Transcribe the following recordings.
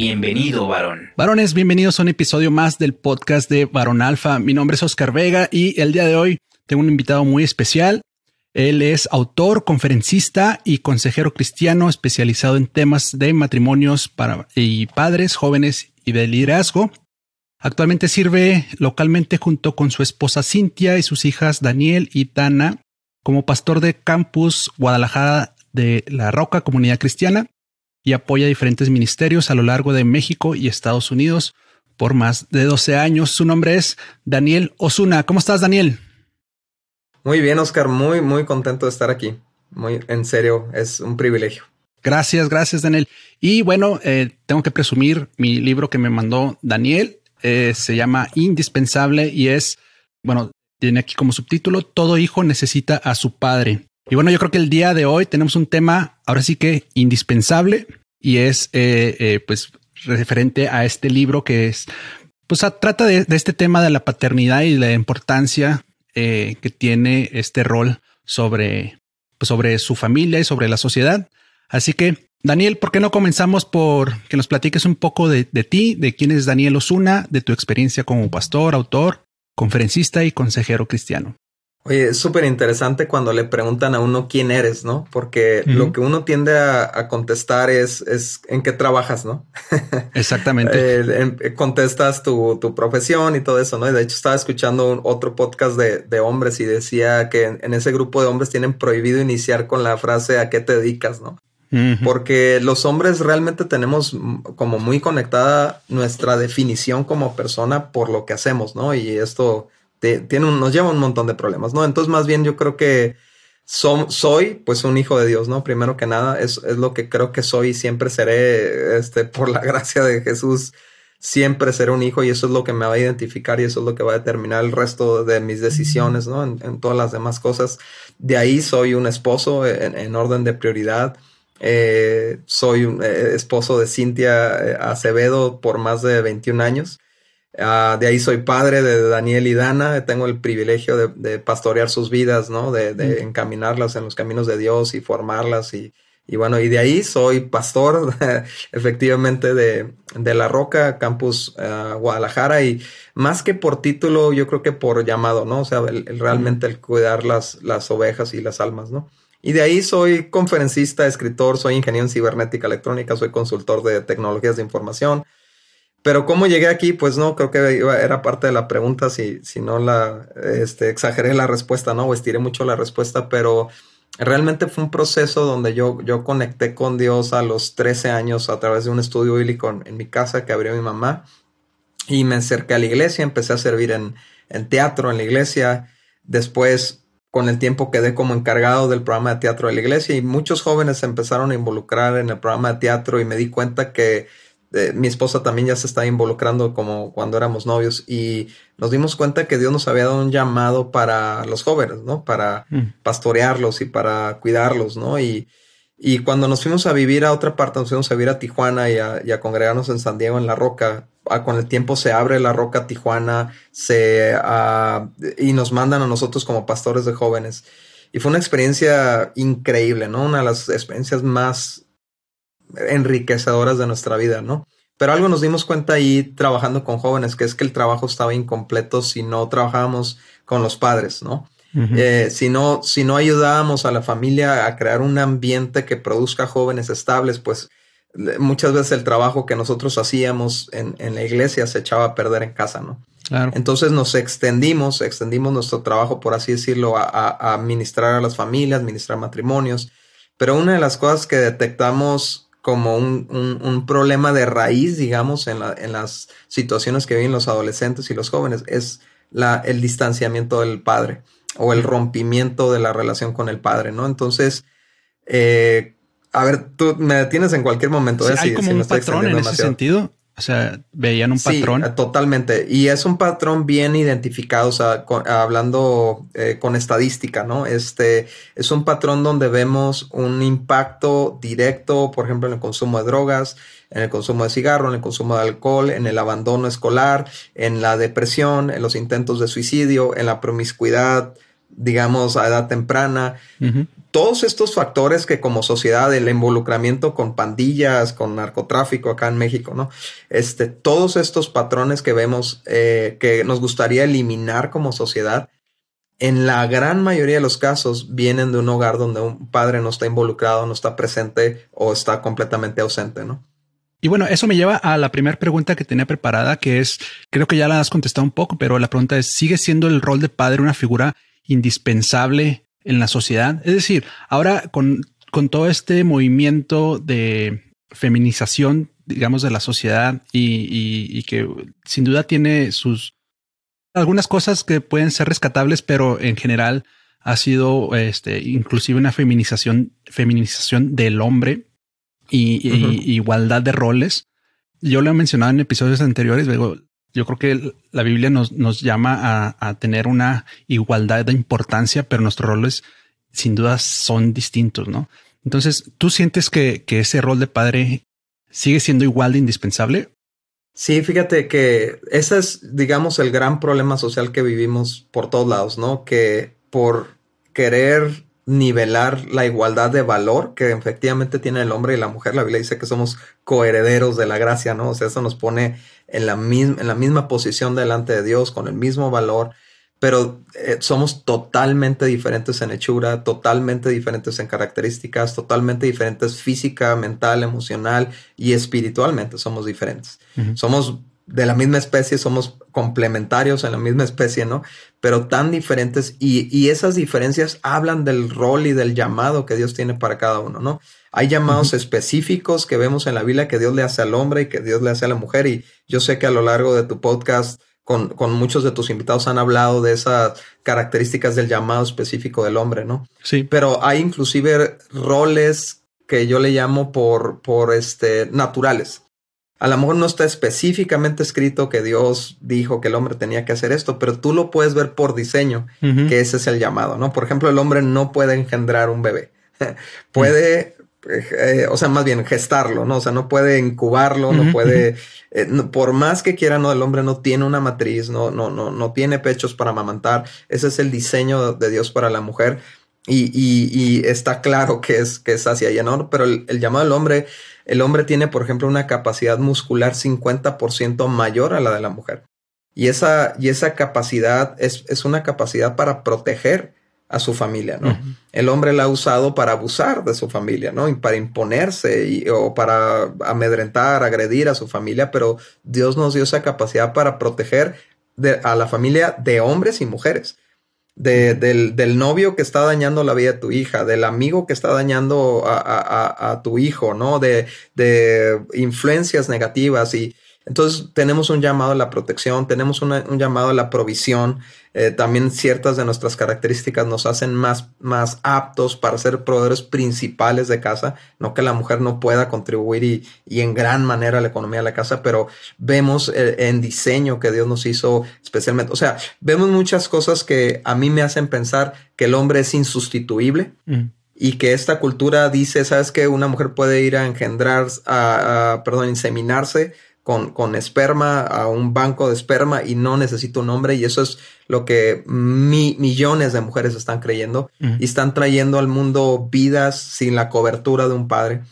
Bienvenido, varón. Varones, bienvenidos a un episodio más del podcast de Varón Alfa. Mi nombre es Oscar Vega y el día de hoy tengo un invitado muy especial. Él es autor, conferencista y consejero cristiano especializado en temas de matrimonios para y padres, jóvenes y de liderazgo. Actualmente sirve localmente junto con su esposa Cintia y sus hijas Daniel y Tana como pastor de campus Guadalajara de la Roca Comunidad Cristiana y apoya diferentes ministerios a lo largo de México y Estados Unidos por más de 12 años. Su nombre es Daniel Osuna. ¿Cómo estás, Daniel? Muy bien, Oscar. Muy, muy contento de estar aquí. Muy en serio, es un privilegio. Gracias, gracias, Daniel. Y bueno, eh, tengo que presumir mi libro que me mandó Daniel. Eh, se llama Indispensable y es, bueno, tiene aquí como subtítulo, Todo hijo necesita a su padre. Y bueno, yo creo que el día de hoy tenemos un tema ahora sí que indispensable y es eh, eh, pues referente a este libro que es, pues trata de, este tema de la paternidad y la importancia eh, que tiene este rol sobre, pues, sobre su familia y sobre la sociedad. Así que, Daniel, ¿por qué no comenzamos por que nos platiques un poco de, de ti, de quién es Daniel Osuna, de tu experiencia como pastor, autor, conferencista y consejero cristiano? Oye, es súper interesante cuando le preguntan a uno quién eres, ¿no? Porque lo que uno tiende a, contestar es, es, en qué trabajas, ¿no? Exactamente. Eh, contestas tu, tu, profesión y todo eso, ¿no? Y de hecho estaba escuchando otro podcast de, de hombres y decía que en, ese grupo de hombres tienen prohibido iniciar con la frase ¿a qué te dedicas, ¿no? Porque los hombres realmente tenemos como muy conectada nuestra definición como persona por lo que hacemos, ¿no? Y esto tiene nos lleva un montón de problemas, ¿no? Entonces, más bien yo creo que soy pues un hijo de Dios, ¿no? Primero que nada, es, es, lo que creo que soy y siempre seré, este, por la gracia de Jesús, siempre seré un hijo y eso es lo que me va a identificar y eso es lo que va a determinar el resto de mis decisiones, ¿no? En, todas las demás cosas. De ahí soy un esposo en, orden de prioridad. Eh, soy un eh, esposo de Cintia eh, Acevedo por más de 21 años. Ah, de ahí soy padre de Daniel y Dana, tengo el privilegio de, pastorear sus vidas, ¿no? De, de, encaminarlas en los caminos de Dios y formarlas y, y bueno, y de ahí soy pastor efectivamente de, de, La Roca, Campus ah, Guadalajara y más que por título, yo creo que por llamado, ¿no? O sea, realmente el cuidar las, las ovejas y las almas, ¿no? Y de ahí soy conferencista, escritor, soy ingeniero en cibernética electrónica, soy consultor de tecnologías de información, pero cómo llegué aquí, pues no, creo que era parte de la pregunta, si, si no la este, exageré la respuesta, ¿no? O estiré mucho la respuesta, pero realmente fue un proceso donde yo, yo conecté con Dios a los 13 años a través de un estudio bíblico en, mi casa que abrió mi mamá y me acerqué a la iglesia, empecé a servir en, en teatro en la iglesia, después con el tiempo quedé como encargado del programa de teatro de la iglesia y muchos jóvenes se empezaron a involucrar en el programa de teatro y me di cuenta que eh, mi esposa también ya se estaba involucrando como cuando éramos novios y nos dimos cuenta que Dios nos había dado un llamado para los jóvenes, ¿no? Para mm. pastorearlos y para cuidarlos, ¿no? Y, y, cuando nos fuimos a vivir a otra parte, nos fuimos a vivir a Tijuana y a, congregarnos en San Diego en La Roca, ah, con el tiempo se abre La Roca Tijuana se, ah, y nos mandan a nosotros como pastores de jóvenes. Y fue una experiencia increíble, ¿no? Una de las experiencias más enriquecedoras de nuestra vida, ¿no? Pero algo nos dimos cuenta ahí trabajando con jóvenes, que es que el trabajo estaba incompleto si no trabajábamos con los padres, ¿no? Eh, si no, si no ayudábamos a la familia a crear un ambiente que produzca jóvenes estables, pues muchas veces el trabajo que nosotros hacíamos en, la iglesia se echaba a perder en casa, ¿no? Entonces nos extendimos, extendimos nuestro trabajo, por así decirlo, a, a, a administrar a las familias, administrar matrimonios. Pero una de las cosas que detectamos como un, problema de raíz, digamos, en, las situaciones que viven los adolescentes y los jóvenes, es la, el distanciamiento del padre o el rompimiento de la relación con el padre, ¿no? Entonces, eh, a ver, tú me detienes en cualquier momento. ¿eh? hay como un patrón en ese sentido. O sea, veían un patrón. Sí, totalmente. Y es un patrón bien identificado, o sea, hablando eh, con estadística, ¿no? Este es un patrón donde vemos un impacto directo, por ejemplo, en el consumo de drogas, en el consumo de cigarro, en el consumo de alcohol, en el abandono escolar, en la depresión, en los intentos de suicidio, en la promiscuidad, digamos, a edad temprana. Todos estos factores que como sociedad, el involucramiento con pandillas, con narcotráfico acá en México, ¿no? Este, todos estos patrones que vemos eh, que nos gustaría eliminar como sociedad, en la gran mayoría de los casos vienen de un hogar donde un padre no está involucrado, no está presente o está completamente ausente, ¿no? Y bueno, eso me lleva a la primera pregunta que tenía preparada, que es, creo que ya la has contestado un poco, pero la pregunta es, ¿sigue siendo el rol de padre una figura indispensable en la sociedad. Es decir, ahora con, con todo este movimiento de feminización, digamos, de la sociedad y, que sin duda tiene sus algunas cosas que pueden ser rescatables, pero en general ha sido este, inclusive una feminización, feminización del hombre y, igualdad de roles. Yo lo he mencionado en episodios anteriores, luego yo creo que la Biblia nos, nos llama a, tener una igualdad de importancia, pero nuestros roles sin duda son distintos, ¿no? Entonces, ¿tú sientes que, que ese rol de padre sigue siendo igual de indispensable? Sí, fíjate que ese es, digamos, el gran problema social que vivimos por todos lados, ¿no? Que por querer nivelar la igualdad de valor que efectivamente tiene el hombre y la mujer. La Biblia dice que somos coherederos de la gracia, ¿no? O sea, eso nos pone en la, misma, en la misma posición delante de Dios, con el mismo valor, pero eh, somos totalmente diferentes en hechura, totalmente diferentes en características, totalmente diferentes física, mental, emocional y espiritualmente somos diferentes. Somos de la misma especie, somos complementarios en la misma especie, ¿no? Pero tan diferentes y, esas diferencias hablan del rol y del llamado que Dios tiene para cada uno, ¿no? Hay llamados específicos que vemos en la Biblia que Dios le hace al hombre y que Dios le hace a la mujer y yo sé que a lo largo de tu podcast con, con, muchos de tus invitados han hablado de esas características del llamado específico del hombre, ¿no? Sí. Pero hay inclusive roles que yo le llamo por, por este, naturales. A lo mejor no está específicamente escrito que Dios dijo que el hombre tenía que hacer esto, pero tú lo puedes ver por diseño, que ese es el llamado, ¿no? Por ejemplo, el hombre no puede engendrar un bebé. puede, eh, o sea, más bien gestarlo, ¿no? O sea, no puede incubarlo, no puede, eh, por más que quiera, no, el hombre no tiene una matriz, no, no, no, no tiene pechos para amamantar. Ese es el diseño de Dios para la mujer. Y, y, está claro que es, que es hacia allá, ¿no? Pero el, el llamado del hombre el hombre tiene, por ejemplo, una capacidad muscular 50% mayor a la de la mujer. Y esa, y esa capacidad es, es una capacidad para proteger a su familia, ¿no? El hombre la ha usado para abusar de su familia, ¿no? Y para imponerse y, o para amedrentar, agredir a su familia, pero Dios nos dio esa capacidad para proteger a la familia de hombres y mujeres del, novio que está dañando la vida de tu hija, del amigo que está dañando a, tu hijo, ¿no? De, de, influencias negativas y entonces tenemos un llamado a la protección, tenemos un llamado a la provisión, eh, también ciertas de nuestras características nos hacen más, más aptos para ser proveedores principales de casa, no que la mujer no pueda contribuir y, y en gran manera a la economía de la casa, pero vemos eh, en diseño que Dios nos hizo especialmente, o sea, vemos muchas cosas que a mí me hacen pensar que el hombre es insustituible. Mm. y que esta cultura dice, sabes que una mujer puede ir a engendrar, a perdón, inseminarse con, esperma a un banco de esperma y no necesito un hombre y eso es lo que millones de mujeres están creyendo y están trayendo al mundo vidas sin la cobertura de un padre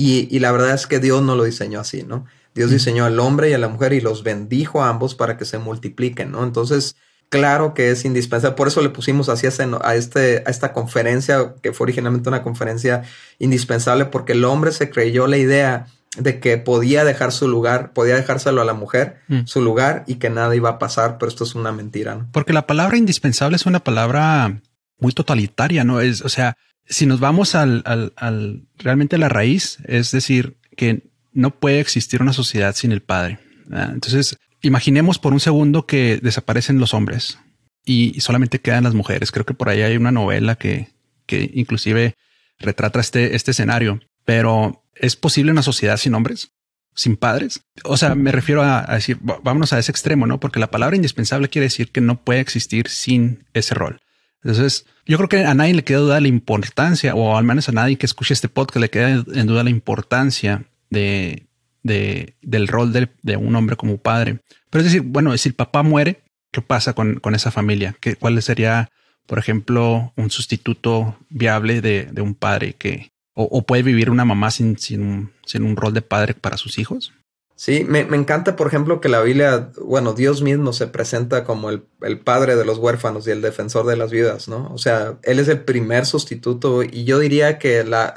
y, la verdad es que Dios no lo diseñó así, ¿no? Dios diseñó al hombre y a la mujer y los bendijo a ambos para que se multipliquen, ¿no? Entonces, claro que es indispensable. Por eso le pusimos así a, este, a esta conferencia, que fue originalmente una conferencia indispensable, porque el hombre se creyó la idea de que podía dejar su lugar, podía dejárselo a la mujer, mm. su lugar, y que nada iba a pasar, pero esto es una mentira. ¿no? Porque la palabra indispensable es una palabra muy totalitaria, ¿no? Es, o sea, si nos vamos al, al, al realmente a la raíz, es decir, que no puede existir una sociedad sin el padre. Entonces, imaginemos por un segundo que desaparecen los hombres y solamente quedan las mujeres. Creo que por ahí hay una novela que, que inclusive retrata este, este escenario, pero ¿Es posible una sociedad sin hombres? Sin padres. O sea, me refiero a, decir, vámonos a ese extremo, ¿no? Porque la palabra indispensable quiere decir que no puede existir sin ese rol. Entonces, yo creo que a nadie le queda duda la importancia, o al menos a nadie que escuche este podcast le queda en duda la importancia de, de del rol de, de, un hombre como padre. Pero es decir, bueno, si el papá muere, ¿qué pasa con, con esa familia? ¿Qué, ¿Cuál sería, por ejemplo, un sustituto viable de, de un padre que, o, puede vivir una mamá sin, sin, sin un rol de padre para sus hijos? Sí, me, me, encanta, por ejemplo, que la Biblia, bueno, Dios mismo se presenta como el, el, padre de los huérfanos y el defensor de las viudas, ¿no? O sea, Él es el primer sustituto y yo diría que la,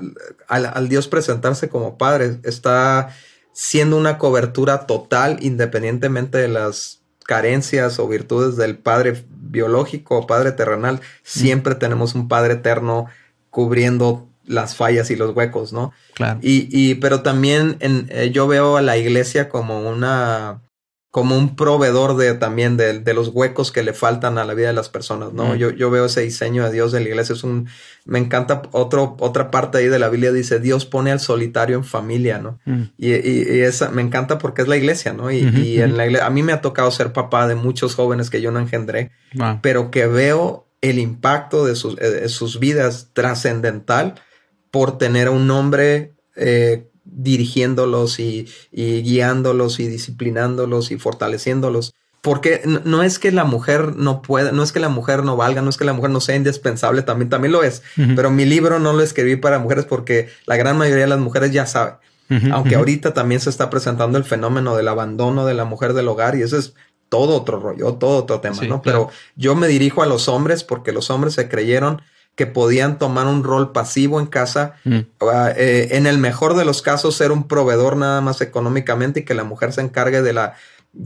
al, al Dios presentarse como padre está siendo una cobertura total independientemente de las carencias o virtudes del padre biológico o padre terrenal. Siempre tenemos un padre eterno cubriendo las fallas y los huecos, ¿no? Claro. Y, y pero también en, eh, yo veo a la iglesia como una como un proveedor de también de, de, los huecos que le faltan a la vida de las personas, ¿no? Yo, yo veo ese diseño de Dios de la iglesia, es un, me encanta otro, otra parte ahí de la Biblia dice, Dios pone al solitario en familia, ¿no? Y, y, y, esa, me encanta porque es la iglesia, ¿no? Y, y en la iglesia, a mí me ha tocado ser papá de muchos jóvenes que yo no engendré, wow. pero que veo el impacto de sus, de sus vidas trascendental por tener a un hombre eh, dirigiéndolos y, y, guiándolos y disciplinándolos y fortaleciéndolos. Porque no es que la mujer no pueda, no es que la mujer no valga, no es que la mujer no sea indispensable, también, también lo es. Uh -huh. Pero mi libro no lo escribí para mujeres porque la gran mayoría de las mujeres ya sabe. Uh -huh, Aunque ahorita también se está presentando el fenómeno del abandono de la mujer del hogar y eso es todo otro rollo, todo otro tema, sí, ¿no? Claro. Pero yo me dirijo a los hombres porque los hombres se creyeron que podían tomar un rol pasivo en casa, mm. uh, eh, en el mejor de los casos ser un proveedor nada más económicamente y que la mujer se encargue de la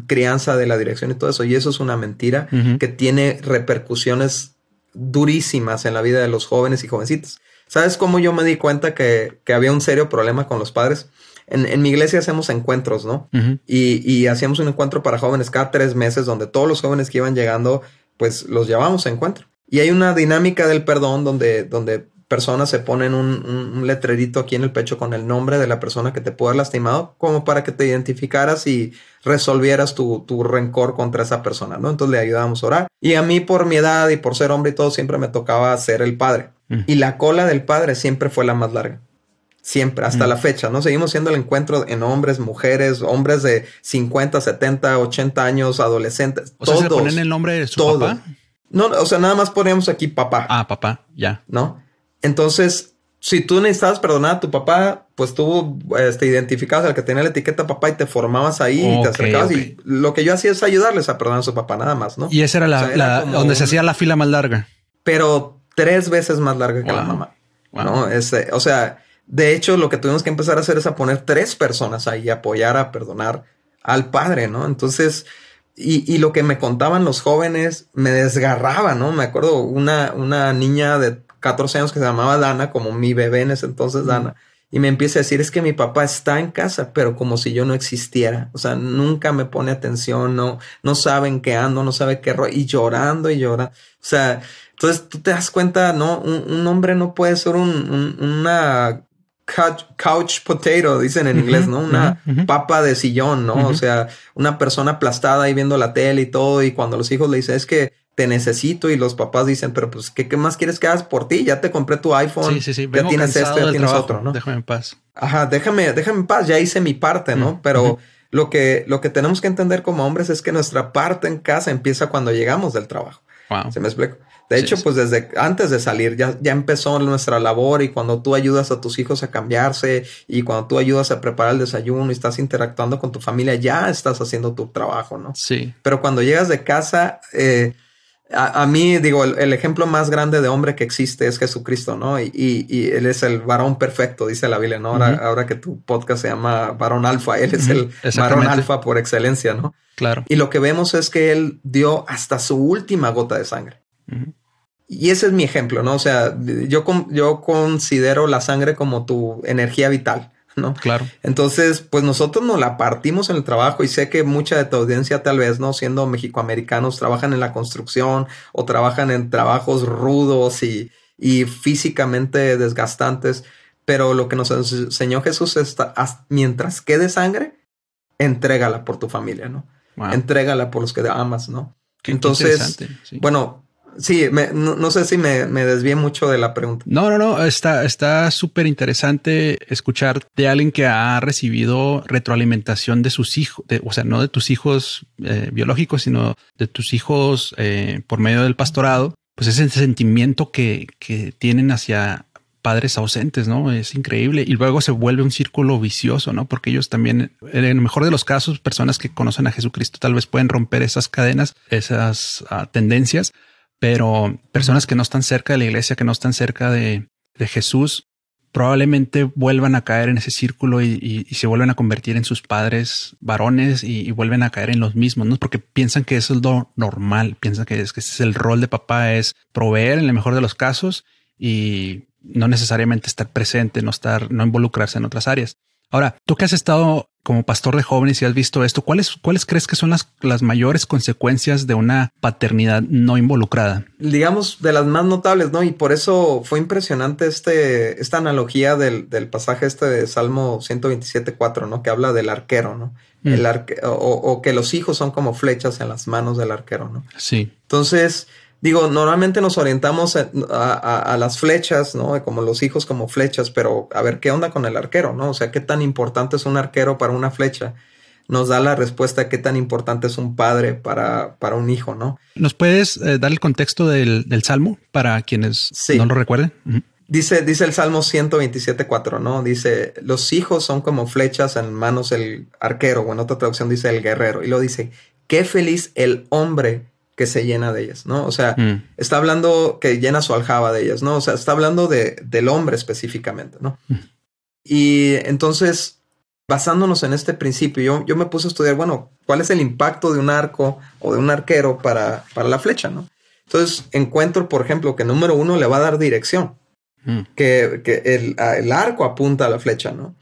crianza, de la dirección y todo eso. Y eso es una mentira que tiene repercusiones durísimas en la vida de los jóvenes y jovencitas. ¿Sabes cómo yo me di cuenta que, que había un serio problema con los padres? En, en, mi iglesia hacemos encuentros, ¿no? Uh -huh. y, y, hacíamos un encuentro para jóvenes cada tres meses donde todos los jóvenes que iban llegando, pues los llevábamos a encuentro. Y hay una dinámica del perdón donde, donde personas se ponen un, un, letrerito aquí en el pecho con el nombre de la persona que te pudo haber lastimado, como para que te identificaras y resolvieras tu, tu rencor contra esa persona, ¿no? Entonces le ayudábamos a orar. Y a mí, por mi edad y por ser hombre y todo, siempre me tocaba ser el padre. Mm. Y la cola del padre siempre fue la más larga. Siempre, hasta mm. la fecha, ¿no? Seguimos siendo el encuentro en hombres, mujeres, hombres de 50, 70, 80 años, adolescentes. O sea, todos, ¿se ponen el nombre de su todos. papá? No, o sea, nada más ponemos aquí papá. Ah, papá, ya. ¿No? Entonces, si tú necesitabas perdonar a tu papá, pues tú este, identificabas al que tenía la etiqueta papá y te formabas ahí okay, y te acercabas. Okay. Y lo que yo hacía es ayudarles a perdonar a su papá, nada más, ¿no? Y esa era la, o sea, era la donde un, se hacía la fila más larga. Pero tres veces más larga que la mamá. Wow. ¿no? Este, o sea, de hecho, lo que tuvimos que empezar a hacer es a poner tres personas ahí, apoyar a perdonar al padre, ¿no? Entonces, y, y, lo que me contaban los jóvenes me desgarraba, ¿no? Me acuerdo una, una niña de 14 años que se llamaba Dana, como mi bebé en ese entonces, Dana, y me empieza a decir, es que mi papá está en casa, pero como si yo no existiera. O sea, nunca me pone atención, no, no saben qué ando, no sabe qué rollo, y llorando y llorando. O sea, entonces tú te das cuenta, ¿no? Un, un hombre no puede ser un, un, una couch, couch, potato, dicen en uh -huh, inglés, ¿no? Una uh -huh. papa de sillón, ¿no? O sea, una persona aplastada ahí viendo la tele y todo, y cuando los hijos le dicen, es que te necesito, y los papás dicen, pero pues, ¿qué, qué más quieres que hagas por ti? Ya te compré tu iPhone, sí, sí, sí. ya tienes esto, ya tienes trabajo. otro, ¿no? Déjame en paz. Ajá, déjame, déjame en paz, ya hice mi parte, ¿no? Pero lo que, lo que tenemos que entender como hombres es que nuestra parte en casa empieza cuando llegamos del trabajo. Wow. ¿Se me explica? De hecho, sí, pues desde antes de salir ya, ya empezó nuestra labor y cuando tú ayudas a tus hijos a cambiarse y cuando tú ayudas a preparar el desayuno y estás interactuando con tu familia, ya estás haciendo tu trabajo, ¿no? Sí. Pero cuando llegas de casa, eh, a, a, mí, digo, el, el, ejemplo más grande de hombre que existe es Jesucristo, ¿no? Y, y, y él es el varón perfecto, dice la Biblia, ¿no? Ahora, uh -huh. ahora que tu podcast se llama varón alfa, él es el varón alfa por excelencia, ¿no? Claro. Y lo que vemos es que él dio hasta su última gota de sangre. Uh -huh. Y ese es mi ejemplo, ¿no? O sea, yo, yo considero la sangre como tu energía vital, ¿no? Claro. Entonces, pues nosotros nos la partimos en el trabajo y sé que mucha de tu audiencia tal vez, ¿no? Siendo mexicoamericanos, trabajan en la construcción o trabajan en trabajos rudos y, y físicamente desgastantes, pero lo que nos enseñó Jesús es, mientras quede sangre, entrégala por tu familia, ¿no? Entrégala por los que amas, ¿no? Entonces, bueno, sí, no, sé si me, me, desvié mucho de la pregunta. No, no, no, está súper interesante escuchar de alguien que ha recibido retroalimentación de sus hijos, o sea, no de tus hijos eh, biológicos, sino de tus hijos eh, por medio del pastorado, pues ese sentimiento que, que tienen hacia padres ausentes, ¿no? Es increíble. Y luego se vuelve un círculo vicioso, ¿no? Porque ellos también, en el mejor de los casos, personas que conocen a Jesucristo tal vez pueden romper esas cadenas, esas ah, tendencias, pero personas que no están cerca de la iglesia, que no están cerca de, Jesús, probablemente vuelvan a caer en ese círculo y, se vuelven a convertir en sus padres varones y, vuelven a caer en los mismos, ¿no? Porque piensan que eso es lo normal, piensan que, es, que ese es el rol de papá, es proveer en el mejor de los casos y no necesariamente estar presente, no estar, no involucrarse en otras áreas. Ahora, tú que has estado como pastor de jóvenes y has visto esto, ¿cuáles, cuáles crees que son las, las mayores consecuencias de una paternidad no involucrada? Digamos, de las más notables, ¿no? Y por eso fue impresionante este, esta analogía del, pasaje este de Salmo 127.4, ¿no? Que habla del arquero, ¿no? Mm. El arque o, o, que los hijos son como flechas en las manos del arquero, ¿no? Sí. Entonces, Digo, normalmente nos orientamos a, las flechas, ¿no? Como los hijos como flechas, pero a ver qué onda con el arquero, ¿no? O sea, qué tan importante es un arquero para una flecha. Nos da la respuesta de qué tan importante es un padre para, para un hijo, ¿no? ¿Nos puedes eh, dar el contexto del, salmo para quienes no lo recuerden? Dice, dice el Salmo 127.4, ¿no? Dice, los hijos son como flechas en manos del arquero, o en otra traducción dice el guerrero. Y lo dice, qué feliz el hombre que se llena de ellas, ¿no? O sea, mm. está hablando que llena su aljaba de ellas, ¿no? O sea, está hablando de, del hombre específicamente, ¿no? Mm. Y entonces, basándonos en este principio, yo, yo me puse a estudiar, bueno, ¿cuál es el impacto de un arco o de un arquero para, para la flecha, ¿no? Entonces, encuentro, por ejemplo, que número uno le va a dar dirección, mm. que, que el, el, arco apunta a la flecha, ¿no?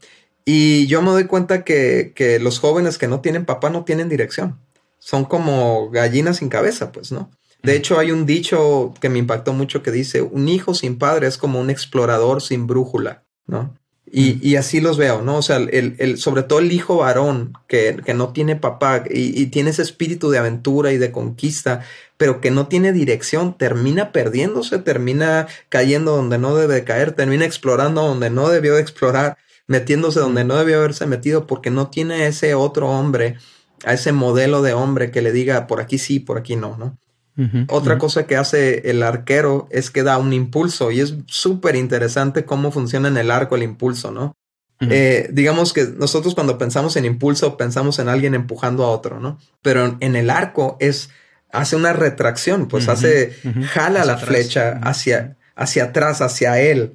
Y yo me doy cuenta que, que los jóvenes que no tienen papá no tienen dirección son como gallinas sin cabeza, pues, ¿no? De hecho, hay un dicho que me impactó mucho que dice, un hijo sin padre es como un explorador sin brújula, ¿no? Y, así los veo, ¿no? O sea, el, el, sobre todo el hijo varón que, que no tiene papá y, y, tiene ese espíritu de aventura y de conquista, pero que no tiene dirección, termina perdiéndose, termina cayendo donde no debe caer, termina explorando donde no debió de explorar, metiéndose donde no debió haberse metido porque no tiene ese otro hombre a ese modelo de hombre que le diga por aquí sí, por aquí no, ¿no? Otra cosa que hace el arquero es que da un impulso y es súper interesante cómo funciona en el arco el impulso, ¿no? Eh, digamos que nosotros cuando pensamos en impulso pensamos en alguien empujando a otro, ¿no? Pero en el arco es, hace una retracción, pues hace, jala la flecha hacia, hacia atrás, hacia él,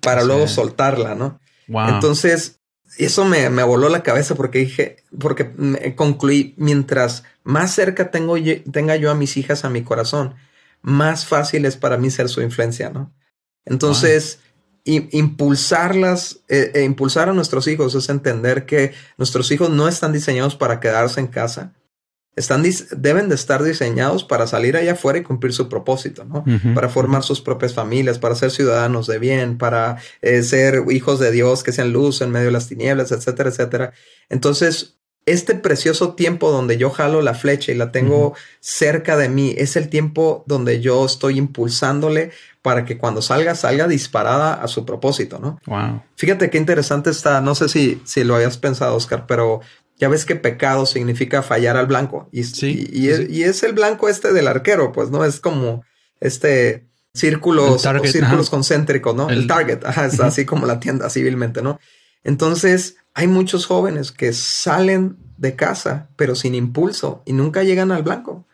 para luego soltarla, ¿no? Entonces, eso me, me, voló la cabeza porque dije, porque concluí, mientras más cerca tengo, tenga yo a mis hijas a mi corazón, más fácil es para mí ser su influencia, ¿no? Entonces, impulsarlas, eh, e impulsar a nuestros hijos es entender que nuestros hijos no están diseñados para quedarse en casa, están, deben de estar diseñados para salir allá afuera y cumplir su propósito, ¿no? Para formar sus propias familias, para ser ciudadanos de bien, para eh, ser hijos de Dios que sean luz en medio de las tinieblas, etcétera, etcétera. Entonces, este precioso tiempo donde yo jalo la flecha y la tengo cerca de mí, es el tiempo donde yo estoy impulsándole para que cuando salga, salga disparada a su propósito, ¿no? Wow. Fíjate qué interesante está, no sé si, si lo habías pensado, Oscar, pero ya ves que pecado significa fallar al blanco. Y, y, es, el blanco este del arquero, pues, ¿no? Es como este círculos, círculos concéntricos, ¿no? El, target, es así como la tienda civilmente, ¿no? Entonces, hay muchos jóvenes que salen de casa, pero sin impulso y nunca llegan al blanco.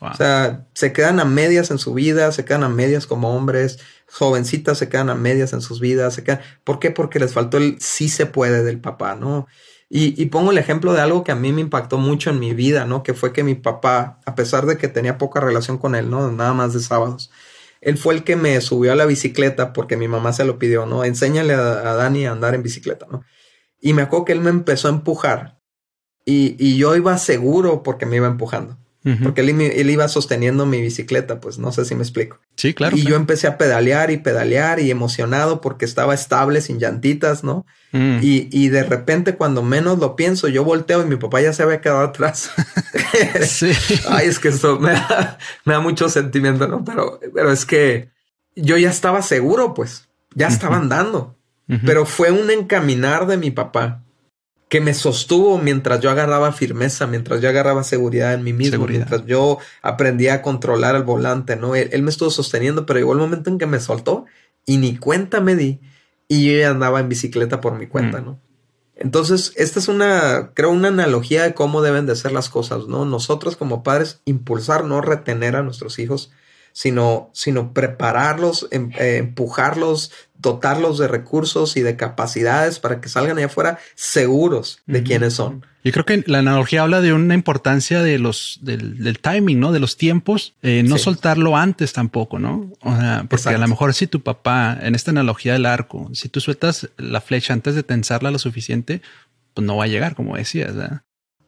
O sea, se quedan a medias en su vida, se quedan a medias como hombres, jovencitas se quedan a medias en sus vidas, se quedan. ¿Por qué? Porque les faltó el sí se puede del papá, ¿no? Y, pongo el ejemplo de algo que a mí me impactó mucho en mi vida, ¿no? Que fue que mi papá, a pesar de que tenía poca relación con él, ¿no? Nada más de sábados, él fue el que me subió a la bicicleta porque mi mamá se lo pidió, ¿no? Enséñale a, Dani a andar en bicicleta, ¿no? Y me acuerdo que él me empezó a empujar y, y yo iba seguro porque me iba empujando. Porque él, iba sosteniendo mi bicicleta, pues no sé si me explico. Sí, claro. Y yo empecé a pedalear y pedalear y emocionado porque estaba estable, sin llantitas, ¿no? Mm. Y, y, de repente, cuando menos lo pienso, yo volteo y mi papá ya se había quedado atrás. sí. Ay, es que esto me da, me da mucho sentimiento, ¿no? Pero, pero es que yo ya estaba seguro, pues, ya estaba andando. Pero fue un encaminar de mi papá que me sostuvo mientras yo agarraba firmeza, mientras yo agarraba seguridad en mí mismo, mientras yo aprendía a controlar el volante, ¿no? Él, me estuvo sosteniendo, pero llegó el momento en que me soltó y ni cuenta me di y yo ya andaba en bicicleta por mi cuenta, mm. ¿no? Entonces, esta es una, creo, una analogía de cómo deben de ser las cosas, ¿no? Nosotros como padres, impulsar, no retener a nuestros hijos, sino, sino prepararlos, em, eh, empujarlos, dotarlos de recursos y de capacidades para que salgan allá afuera seguros de quiénes son. Yo creo que la analogía habla de una importancia de los del, timing, ¿no? De los tiempos, eh, no soltarlo antes tampoco, ¿no? O sea, porque a lo mejor si tu papá, en esta analogía del arco, si tú sueltas la flecha antes de tensarla lo suficiente, pues no va a llegar, como decías.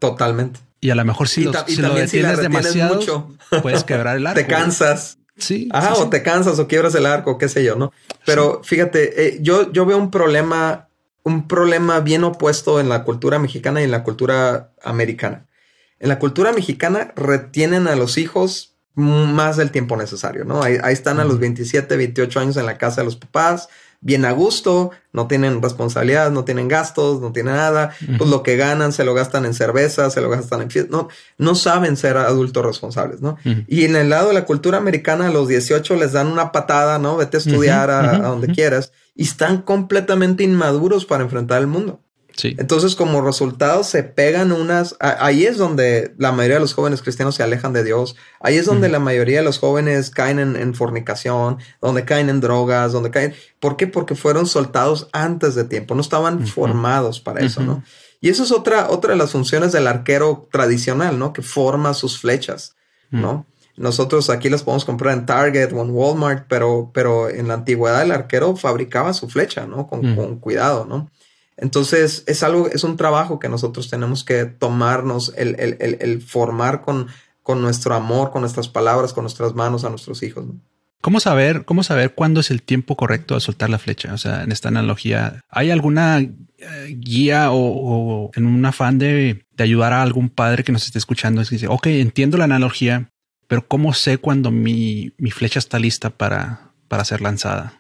Totalmente. Y a lo mejor si, lo detienes demasiado, mucho, puedes quebrar el arco. Te cansas. Sí. Ajá, o te cansas o quiebras el arco, qué sé yo, ¿no? Pero fíjate, eh, yo, yo veo un problema, un problema bien opuesto en la cultura mexicana y en la cultura americana. En la cultura mexicana retienen a los hijos más del tiempo necesario, ¿no? Ahí, están a los 27, 28 años en la casa de los papás, bien a gusto, no tienen responsabilidad, no tienen gastos, no tienen nada, pues lo que ganan se lo gastan en cerveza, se lo gastan en fiesta, no, no saben ser adultos responsables, ¿no? Y en el lado de la cultura americana, a los 18 les dan una patada, ¿no? Vete a estudiar a, donde quieras y están completamente inmaduros para enfrentar el mundo. Entonces, como resultado, se pegan unas. Ahí es donde la mayoría de los jóvenes cristianos se alejan de Dios. Ahí es donde la mayoría de los jóvenes caen en, fornicación, donde caen en drogas, donde caen. ¿Por qué? Porque fueron soltados antes de tiempo, no estaban formados para eso, ¿no? Y eso es otra, otra de las funciones del arquero tradicional, ¿no? Que forma sus flechas, ¿no? Nosotros aquí las podemos comprar en Target o en Walmart, pero, pero en la antigüedad el arquero fabricaba su flecha, ¿no? Con, con cuidado, ¿no? Entonces, es algo, es un trabajo que nosotros tenemos que tomarnos, el, formar con, con, nuestro amor, con nuestras palabras, con nuestras manos a nuestros hijos. ¿Cómo saber, cómo saber cuándo es el tiempo correcto de soltar la flecha? O sea, en esta analogía, ¿hay alguna eh, guía o, en un afán de, ayudar a algún padre que nos esté escuchando? Es que dice, ok, entiendo la analogía, pero ¿cómo sé cuando mi, mi flecha está lista para, para ser lanzada?